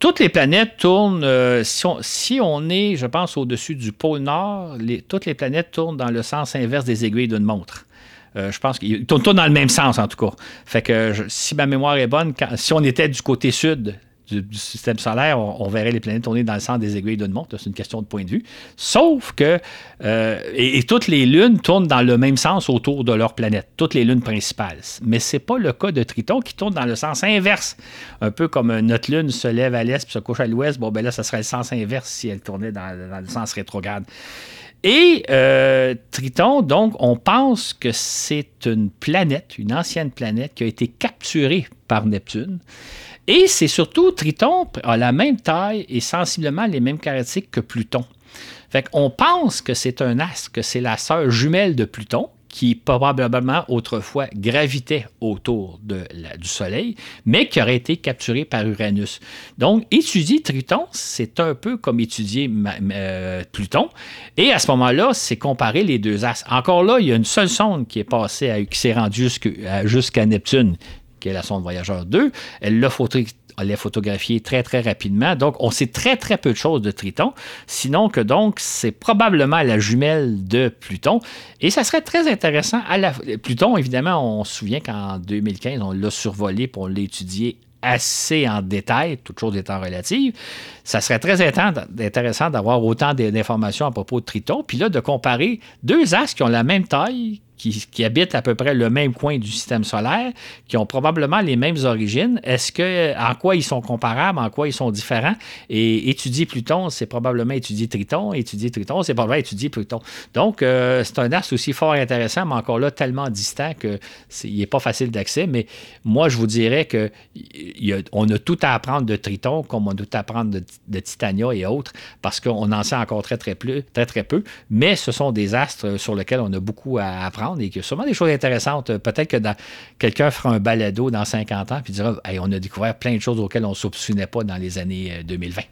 toutes les planètes tournent, euh, si, on, est, je pense, au-dessus du pôle Nord, toutes les planètes tournent dans le sens inverse des aiguilles d'une montre. Euh, je pense qu'ils tournent tous dans le même sens, en tout cas. Fait que si ma mémoire est bonne, si on était du côté sud, du, système solaire, on, verrait les planètes tourner dans le sens des aiguilles d'une montre. C'est une question de point de vue. Sauf que, euh, et, toutes les lunes tournent dans le même sens autour de leur planète, toutes les lunes principales. Mais ce n'est pas le cas de Triton qui tourne dans le sens inverse. Un peu comme notre lune se lève à l'est puis se couche à l'ouest. Bon, ben là, ça serait le sens inverse si elle tournait dans, le sens rétrograde. Et euh, Triton, donc, on pense que c'est une planète, une ancienne planète qui a été capturée par Neptune et c'est surtout, Triton a la même taille et sensiblement les mêmes caractéristiques que Pluton. Fait qu'on pense que c'est un astre, que c'est la sœur jumelle de Pluton, qui probablement autrefois gravitait autour du Soleil, mais qui aurait été capturé par Uranus. Donc, étudier Triton, c'est un peu comme étudier euh, Pluton. Et à ce moment-là, c'est comparer les deux astres. Encore là, il y a une seule sonde qui est passée, qui s'est rendue jusqu'à Neptune, qui est la sonde Voyageur 2. Elle l'a photographié très, très rapidement. Donc, on sait très, très peu de choses de Triton. Sinon que donc, c'est probablement la jumelle de Pluton. Et ça serait très intéressant. À la... Pluton, évidemment, on se souvient qu'en 2015, on l'a survolé pour l'étudier assez en détail, toute chose étant relative. Ça serait très intéressant d'avoir autant d'informations à propos de Triton, puis là, de comparer deux astres qui ont la même taille, qui, habitent à peu près le même coin du système solaire, qui ont probablement les mêmes origines. Est-ce que, en quoi ils sont comparables, en quoi ils sont différents? Et étudier Pluton, c'est probablement étudier Triton. Étudier Triton, c'est probablement étudier Pluton. Donc, euh, c'est un astre aussi fort intéressant, mais encore là, tellement distant qu'il n'est pas facile d'accès. Mais moi, je vous dirais qu'on a, a, tout à apprendre de Triton, comme on a tout à apprendre de, Titania et autres, parce qu'on en sait encore très, très peu. Mais ce sont des astres sur lesquels on a beaucoup à apprendre et qu'il y a sûrement des choses intéressantes. Peut-être que quelqu'un fera un balado dans 50 ans puis dira on a découvert plein de choses auxquelles on ne soupçonnait pas dans les années 2020. Euh,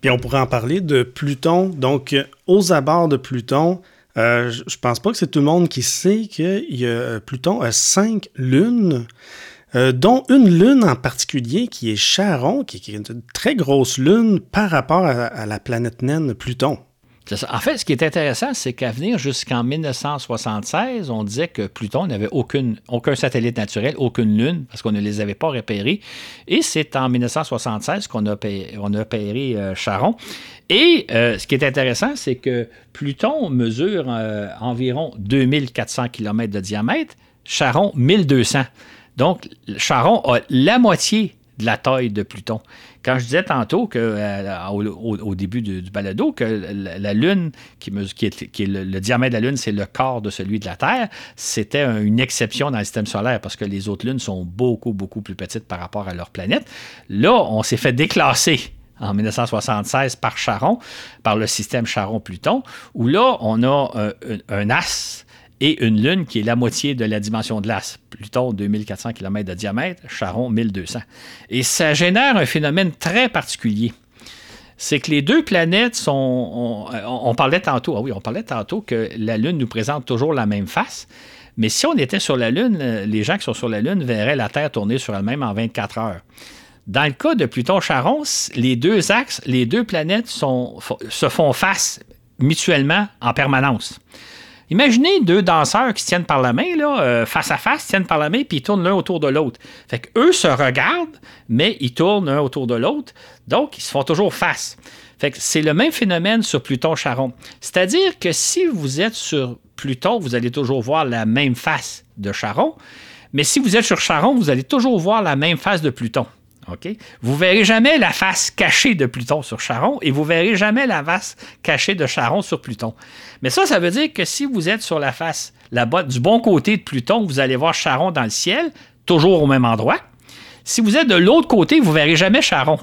puis on pourrait en parler de Pluton. Donc, aux abords de Pluton, euh, je pense pas que c'est tout le monde qui sait que Pluton a cinq lunes. Euh, dont une lune en particulier qui est Charon, qui, est une très grosse lune par rapport à la planète naine Pluton. En fait, ce qui est intéressant, c'est qu'à venir jusqu'en 1976, on disait que Pluton n'avait aucun satellite naturel, aucune lune, parce qu'on ne les avait pas repérés. Et c'est en 1976 qu'on a, repéré euh, Charon. Et euh, ce qui est intéressant, c'est que Pluton mesure euh, environ 2400 km de diamètre, Charon 1200. Donc, Charon a la moitié de la taille de Pluton. Quand je disais tantôt que euh, au, début du, balado que la, Lune, qui, est, le, diamètre de la Lune, c'est le quart de celui de la Terre, c'était une exception dans le système solaire parce que les autres lunes sont beaucoup, beaucoup plus petites par rapport à leur planète. Là, on s'est fait déclasser en 1976 par Charon, par le système Charon-Pluton, où là, on a un, un as et une Lune qui est la moitié de la dimension de l'as. Pluton, 2400 km de diamètre, Charon, 1200. Et ça génère un phénomène très particulier. C'est que les deux planètes sont. On, parlait tantôt, ah oui, on parlait tantôt que la Lune nous présente toujours la même face. Mais si on était sur la Lune, les gens qui sont sur la Lune verraient la Terre tourner sur elle-même en 24 heures. Dans le cas de Pluton-Charon, les deux axes, les deux planètes se font face mutuellement en permanence. Imaginez deux danseurs qui se tiennent par la main, euh, face à face, tiennent par la main, puis ils tournent l'un autour de l'autre. Fait qu'eux se regardent, mais ils tournent l'un autour de l'autre, donc ils se font toujours face. Fait c'est le même phénomène sur Pluton-Charon. C'est-à-dire que si vous êtes sur Pluton, vous allez toujours voir la même face de Charon, mais si vous êtes sur Charon, vous allez toujours voir la même face de Pluton. Vous ne verrez jamais la face cachée de Pluton sur Charon et vous ne verrez jamais la face cachée de Charon sur Pluton. Mais ça, ça veut dire que si vous êtes sur la face la du bon côté de Pluton, vous allez voir Charon dans le ciel, toujours au même endroit. Si vous êtes de l'autre côté, vous ne verrez jamais Charon.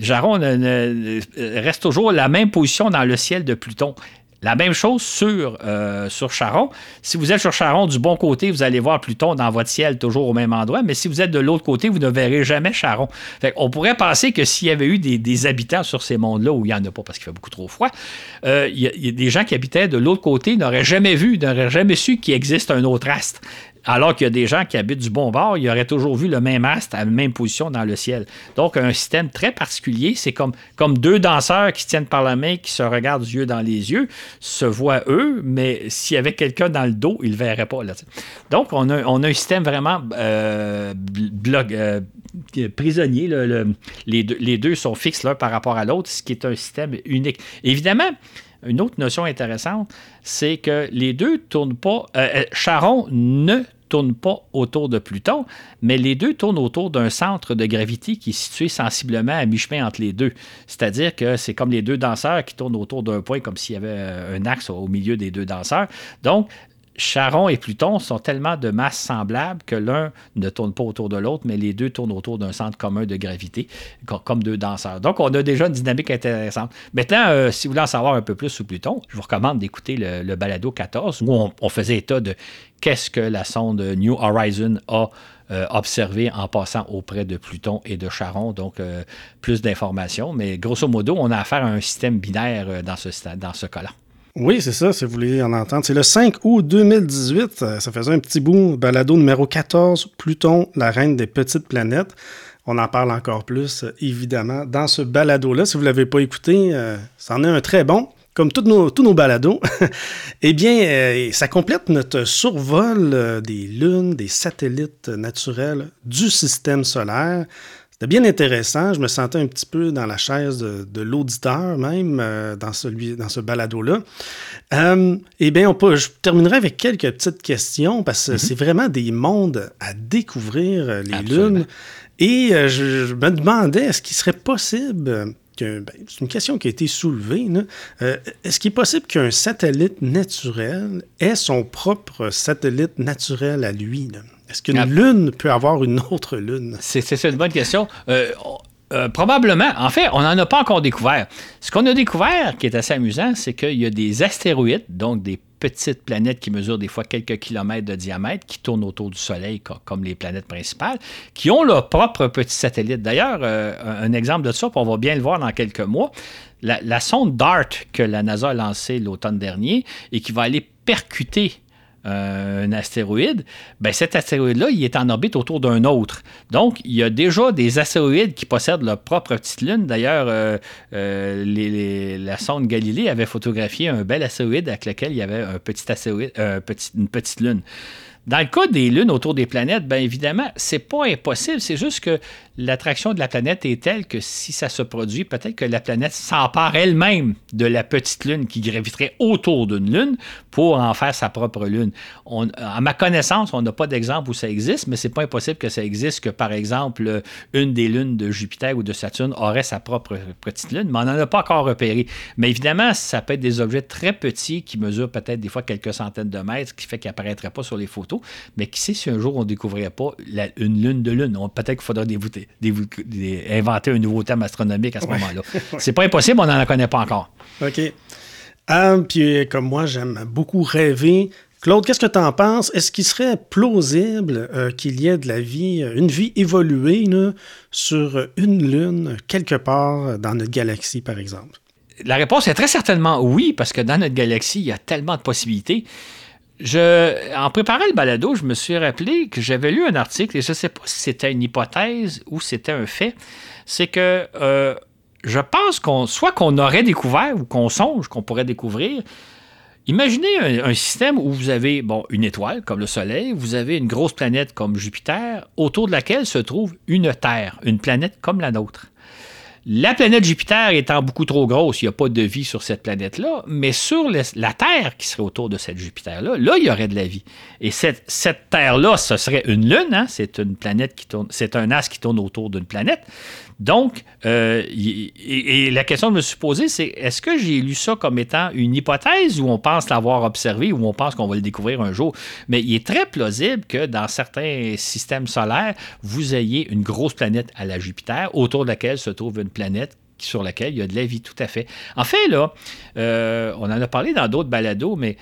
Charon reste toujours la même position dans le ciel de Pluton. La même chose sur, euh, sur Charon. Si vous êtes sur Charon du bon côté, vous allez voir Pluton dans votre ciel toujours au même endroit, mais si vous êtes de l'autre côté, vous ne verrez jamais Charon. On pourrait penser que s'il y avait eu des, habitants sur ces mondes-là, où il n'y en a pas parce qu'il fait beaucoup trop froid, euh, il, y a, des gens qui habitaient de l'autre côté n'auraient jamais vu, n'auraient jamais su qu'il existe un autre astre. Alors qu'il y a des gens qui habitent du bon bord, ils auraient toujours vu le même astre à la même position dans le ciel. Donc, un système très particulier. C'est comme, deux danseurs qui se tiennent par la main, qui se regardent yeux dans les yeux, se voient eux, mais s'il y avait quelqu'un dans le dos, ils ne le verraient pas. Donc, on a, un système vraiment euh, euh prisonnier. les, deux, les, sont fixes l'un par rapport à l'autre, ce qui est un système unique. Évidemment, une autre notion intéressante, c'est que les deux tournent pas. Euh, Charon ne tourne pas autour de Pluton, mais les deux tournent autour d'un centre de gravité qui est situé sensiblement à mi-chemin entre les deux. C'est-à-dire que c'est comme les deux danseurs qui tournent autour d'un point, comme s'il y avait euh, un axe au milieu des deux danseurs. Donc, Charon et Pluton sont tellement de masses semblables que l'un ne tourne pas autour de l'autre, mais les deux tournent autour d'un centre commun de gravité, comme deux danseurs. Donc, on a déjà une dynamique intéressante. Maintenant, euh, si vous voulez en savoir un peu plus sur Pluton, je vous recommande d'écouter le, balado 14, où on, faisait état de qu'est-ce que la sonde New Horizon a euh, observé en passant auprès de Pluton et de Charon, donc euh, plus d'informations. Mais grosso modo, on a affaire à un système binaire dans ce, dans cas-là. Oui, c'est ça, si vous voulez en entendre. C'est le 5 août 2018. Euh, ça faisait un petit bout. Balado numéro 14, Pluton, la reine des petites planètes. On en parle encore plus, évidemment, dans ce balado-là. Si vous ne l'avez pas écouté, euh, c'en est un très bon, comme tous nos, tous nos balados. [laughs] eh bien, euh, ça complète notre survol des lunes, des satellites naturels du système solaire. C'était bien intéressant. Je me sentais un petit peu dans la chaise de, l'auditeur même euh, dans, celui, dans ce balado-là. Euh, eh bien, on je terminerai avec quelques petites questions parce que mhm. c'est vraiment des mondes à découvrir, euh, les lunes. Et je, me demandais, est-ce qu'il serait possible ben, c'est une question qui a été soulevée. Est-ce qu'il est possible qu'un satellite naturel ait son propre satellite naturel à lui? Est-ce qu'une lune peut avoir une autre lune? C'est une bonne question. Euh, euh, probablement. En fait, on n'en a pas encore découvert. Ce qu'on a découvert, qui est assez amusant, c'est qu'il y a des astéroïdes, donc des petites planètes qui mesurent des fois quelques kilomètres de diamètre, qui tournent autour du Soleil comme les planètes principales, qui ont leur propre petit satellite. D'ailleurs, euh, un exemple de ça, on va bien le voir dans quelques mois, la, la sonde DART que la NASA a lancée l'automne dernier et qui va aller percuter un astéroïde, ben cet astéroïde-là, il est en orbite autour d'un autre. Donc, il y a déjà des astéroïdes qui possèdent leur propre petite lune. D'ailleurs, euh, euh, la sonde Galilée avait photographié un bel astéroïde avec lequel il y avait une petite lune. Dans le cas des lunes autour des planètes, bien évidemment, c'est pas impossible. C'est juste que l'attraction de la planète est telle que si ça se produit, peut-être que la planète s'empare elle-même de la petite lune qui graviterait autour d'une lune pour en faire sa propre lune. On, à ma connaissance, on n'a pas d'exemple où ça existe, mais c'est pas impossible que ça existe que, par exemple, une des lunes de Jupiter ou de Saturne aurait sa propre petite lune, mais on n'en a pas encore repéré. Mais évidemment, ça peut être des objets très petits qui mesurent peut-être des fois quelques centaines de mètres, ce qui fait qu'ils n'apparaîtraient pas sur les photos. Mais qui sait si un jour on ne découvrirait pas une lune de lune? Peut-être qu'il faudra inventer un nouveau thème astronomique à ce moment-là. [laughs] C'est pas impossible, on n'en connaît pas encore. OK. Ah, puis comme moi, j'aime beaucoup rêver Claude, qu'est-ce que tu en penses? Est-ce qu'il serait plausible euh, qu'il y ait de la vie, euh, une vie évoluée sur une lune quelque part dans notre galaxie, par exemple? La réponse est très certainement oui, parce que dans notre galaxie, il y a tellement de possibilités. Je, en préparant le balado, je me suis rappelé que j'avais lu un article, et je ne sais pas si c'était une hypothèse ou c'était un fait, c'est que euh, je pense qu'on soit qu'on aurait découvert ou qu'on songe qu'on pourrait découvrir. Imaginez un, système où vous avez bon, une étoile comme le Soleil, vous avez une grosse planète comme Jupiter, autour de laquelle se trouve une Terre, une planète comme la nôtre. La planète Jupiter étant beaucoup trop grosse, il n'y a pas de vie sur cette planète-là, mais sur la Terre qui serait autour de cette Jupiter-là, là, il y aurait de la vie. Et cette, Terre-là, ce serait une Lune, hein? c'est une planète qui tourne, c'est un as qui tourne autour d'une planète. Donc, euh, et, la question que je me suis posée, c'est est-ce que j'ai lu ça comme étant une hypothèse ou on pense l'avoir observé ou on pense qu'on va le découvrir un jour? Mais il est très plausible que dans certains systèmes solaires, vous ayez une grosse planète à la Jupiter autour de laquelle se trouve une planète sur laquelle il y a de la vie, tout à fait. En fait, là, euh, on en a parlé dans d'autres balados, mais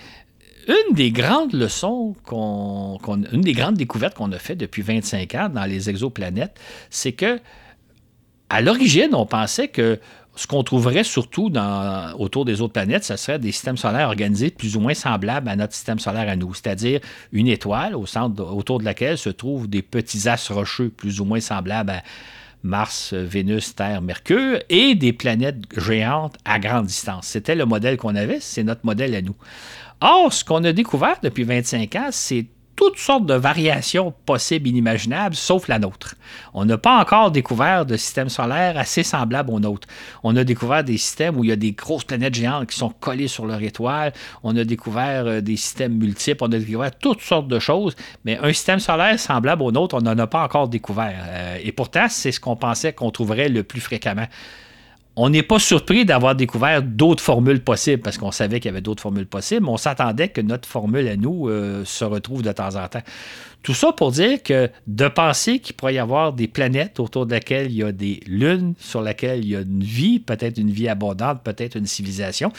une des grandes leçons, qu'on, une des grandes découvertes qu'on a fait depuis 25 ans dans les exoplanètes, c'est que à l'origine, on pensait que ce qu'on trouverait surtout autour des autres planètes, ce serait des systèmes solaires organisés plus ou moins semblables à notre système solaire à nous, c'est-à-dire une étoile autour de laquelle se trouvent des petits astres rocheux plus ou moins semblables à Mars, Vénus, Terre, Mercure, et des planètes géantes à grande distance. C'était le modèle qu'on avait, c'est notre modèle à nous. Or, ce qu'on a découvert depuis 25 ans, c'est toutes sortes de variations possibles, inimaginables, sauf la nôtre. On n'a pas encore découvert de système solaire assez semblable au nôtre. On a découvert des systèmes où il y a des grosses planètes géantes qui sont collées sur leur étoile. On a découvert euh, des systèmes multiples. On a découvert toutes sortes de choses. Mais un système solaire semblable au nôtre, on n'en a pas encore découvert. Euh, et pourtant, c'est ce qu'on pensait qu'on trouverait le plus fréquemment on n'est pas surpris d'avoir découvert d'autres formules possibles parce qu'on savait qu'il y avait d'autres formules possibles, mais on s'attendait que notre formule à nous euh, se retrouve de temps en temps. Tout ça pour dire que de penser qu'il pourrait y avoir des planètes autour de laquelle il y a des lunes, sur lesquelles il y a une vie, peut-être une vie abondante, peut-être une civilisation,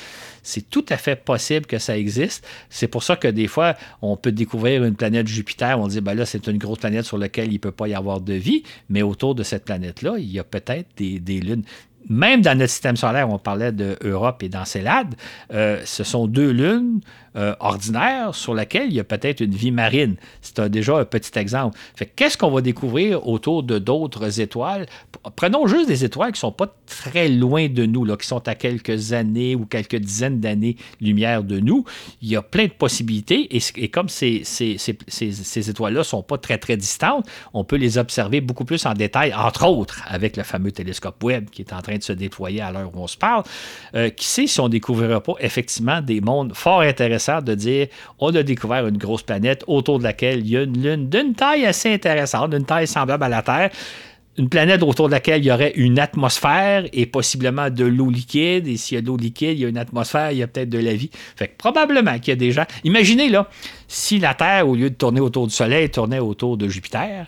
c'est tout à fait possible que ça existe. C'est pour ça que des fois, on peut découvrir une planète Jupiter, on dit, ben là, c'est une grosse planète sur laquelle il ne peut pas y avoir de vie, mais autour de cette planète-là, il y a peut-être des lunes même dans notre système solaire, on parlait d'Europe et d'Encelade, euh, ce sont deux lunes euh, ordinaires sur lesquelles il y a peut-être une vie marine. C'est déjà un petit exemple. qu'est-ce qu'on va découvrir autour de d'autres étoiles? Prenons juste des étoiles qui ne sont pas très loin de nous, qui sont à quelques années ou quelques dizaines d'années-lumière de nous. Il y a plein de possibilités et, comme ces, étoiles-là ne sont pas très, très distantes, on peut les observer beaucoup plus en détail, entre autres avec le fameux télescope Webb qui est en train de se déployer à l'heure où on se parle. Euh, qui sait si on ne découvrirait pas effectivement des mondes fort intéressants de dire on a découvert une grosse planète autour de laquelle il y a une lune d'une taille assez intéressante, d'une taille semblable à la Terre une planète autour de laquelle il y aurait une atmosphère et possiblement de l'eau liquide. Et s'il y a de l'eau liquide, il y a une atmosphère, il y a peut-être de la vie. Fait que probablement qu'il y a des gens. Imaginez là, si la Terre, au lieu de tourner autour du Soleil, tournait autour de Jupiter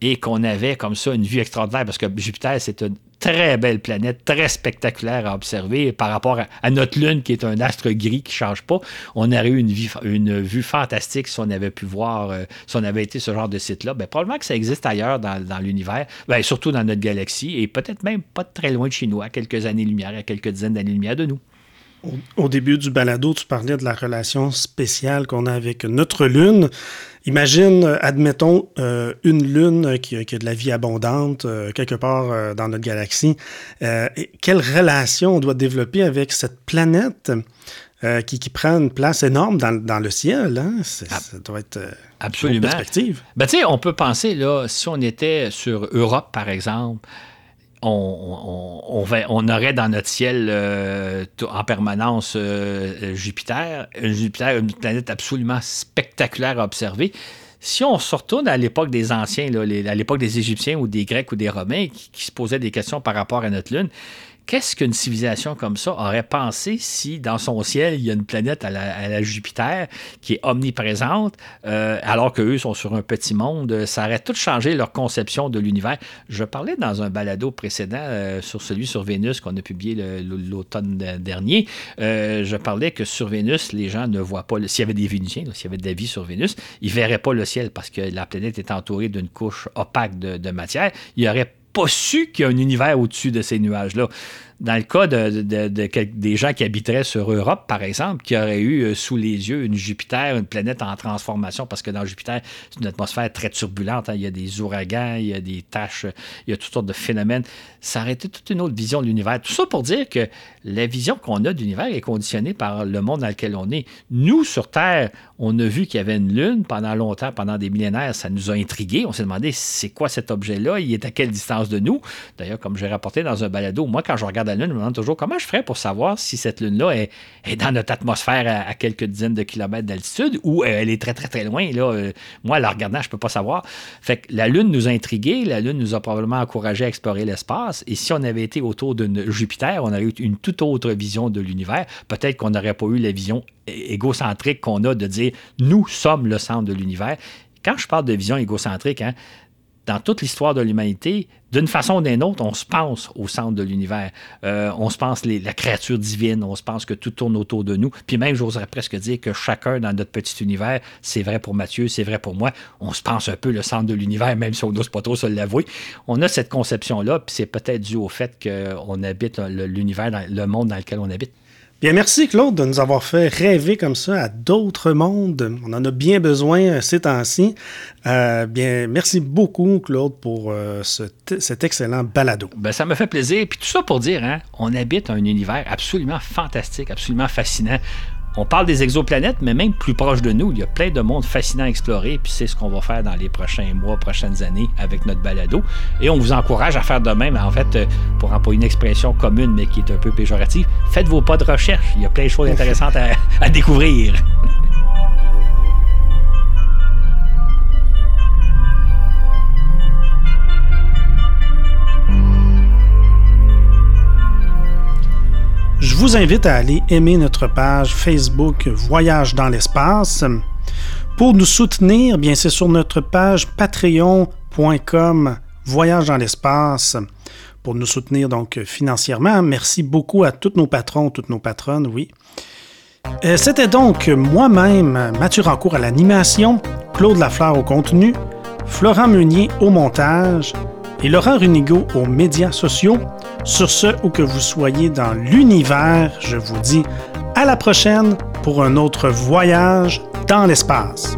et qu'on avait comme ça une vue extraordinaire, parce que Jupiter, c'est une très belle planète, très spectaculaire à observer par rapport à, notre Lune, qui est un astre gris qui ne change pas. On aurait eu une, vue fantastique si on avait pu voir, euh, si on avait été ce genre de site-là. Bien, probablement que ça existe ailleurs dans, l'univers, bien, surtout dans notre galaxie, et peut-être même pas très loin de chez nous, à quelques années-lumière, à quelques dizaines d'années-lumière de nous. Au début du balado, tu parlais de la relation spéciale qu'on a avec notre Lune. Imagine, admettons, euh, une Lune qui, a de la vie abondante euh, quelque part euh, dans notre galaxie. quelle relation on doit développer avec cette planète qui, prend une place énorme dans, le ciel? Hein? Ça doit être Absolument. une perspective. Ben, on peut penser, là, si on était sur Europe, par exemple, on, aurait dans notre ciel euh, en permanence euh, Jupiter. Jupiter, une planète absolument spectaculaire à observer. Si on se retourne à l'époque des anciens, à l'époque des Égyptiens ou des Grecs ou des Romains qui, se posaient des questions par rapport à notre Lune, qu'est-ce qu'une civilisation comme ça aurait pensé si dans son ciel, il y a une planète à la, Jupiter qui est omniprésente, euh, alors qu'eux sont sur un petit monde? Ça aurait tout changé leur conception de l'univers. Je parlais dans un balado précédent euh, sur celui sur Vénus qu'on a publié l'automne dernier. Euh, je parlais que sur Vénus, les gens ne voient pas, s'il y avait des Vénusiens, s'il y avait de la vie sur Vénus, ils ne verraient pas le ciel parce que la planète est entourée d'une couche opaque de, de matière. Il y aurait pas su qu'il y a un univers au-dessus de ces nuages-là. Dans le cas de, des gens qui habiteraient sur Europe, par exemple, qui auraient eu euh, sous les yeux une Jupiter, une planète en transformation, parce que dans Jupiter, c'est une atmosphère très turbulente. Hein. Il y a des ouragans, il y a des taches, il y a toutes sortes de phénomènes. Ça aurait été toute une autre vision de l'univers. Tout ça pour dire que la vision qu'on a de l'univers est conditionnée par le monde dans lequel on est. Nous, sur Terre, on a vu qu'il y avait une Lune pendant longtemps, pendant des millénaires. Ça nous a intrigués. On s'est demandé c'est quoi cet objet-là, il est à quelle distance de nous? D'ailleurs, comme j'ai rapporté dans un balado, moi, quand je regarde la Lune, me demande toujours comment je ferais pour savoir si cette Lune-là est, dans notre atmosphère à, quelques dizaines de kilomètres d'altitude ou euh, elle est très, très, très loin. Là, euh, moi, la regardant, je ne peux pas savoir. Fait que la Lune nous a intrigués, la Lune nous a probablement encouragé à explorer l'espace. Et si on avait été autour de Jupiter, on aurait eu une toute autre vision de l'univers. Peut-être qu'on n'aurait pas eu la vision égocentrique qu'on a de dire nous sommes le centre de l'univers. Quand je parle de vision égocentrique, hein, dans toute l'histoire de l'humanité, d'une façon ou d'une autre, on se pense au centre de l'univers. Euh, on se pense la créature divine, on se pense que tout tourne autour de nous. Puis même, j'oserais presque dire que chacun dans notre petit univers, c'est vrai pour Mathieu, c'est vrai pour moi, on se pense un peu le centre de l'univers, [laughs] même si on n'ose pas trop se l'avouer. On a cette conception-là, puis c'est peut-être dû au fait qu'on habite l'univers, le monde dans lequel on habite. Bien, merci Claude de nous avoir fait rêver comme ça à d'autres mondes. On en a bien besoin euh, ces temps-ci. Euh, bien, merci beaucoup Claude pour euh, cet excellent balado. Ben, ça me fait plaisir. Puis tout ça pour dire, hein, on habite un univers absolument fantastique, absolument fascinant. On parle des exoplanètes, mais même plus proche de nous, il y a plein de mondes fascinants à explorer, puis c'est ce qu'on va faire dans les prochains mois, prochaines années avec notre balado. Et on vous encourage à faire de même. En fait, euh, pour employer une expression commune, mais qui est un peu péjorative, faites vos pas de recherche. Il y a plein de choses [laughs] intéressantes à, à découvrir. Je vous invite à aller aimer notre page Facebook Voyage dans l'espace. Pour nous soutenir, bien c'est sur notre page patreon.com Voyage dans l'espace pour nous soutenir donc financièrement. Merci beaucoup à tous nos patrons, toutes nos patronnes, oui. Euh, c'était donc moi-même, Mathieu Rancourt à l'animation, Claude Lafleur au contenu, Florent Meunier au montage et Laurent Runigo aux médias sociaux. Sur ce, où que vous soyez dans l'univers, je vous dis à la prochaine pour un autre voyage dans l'espace.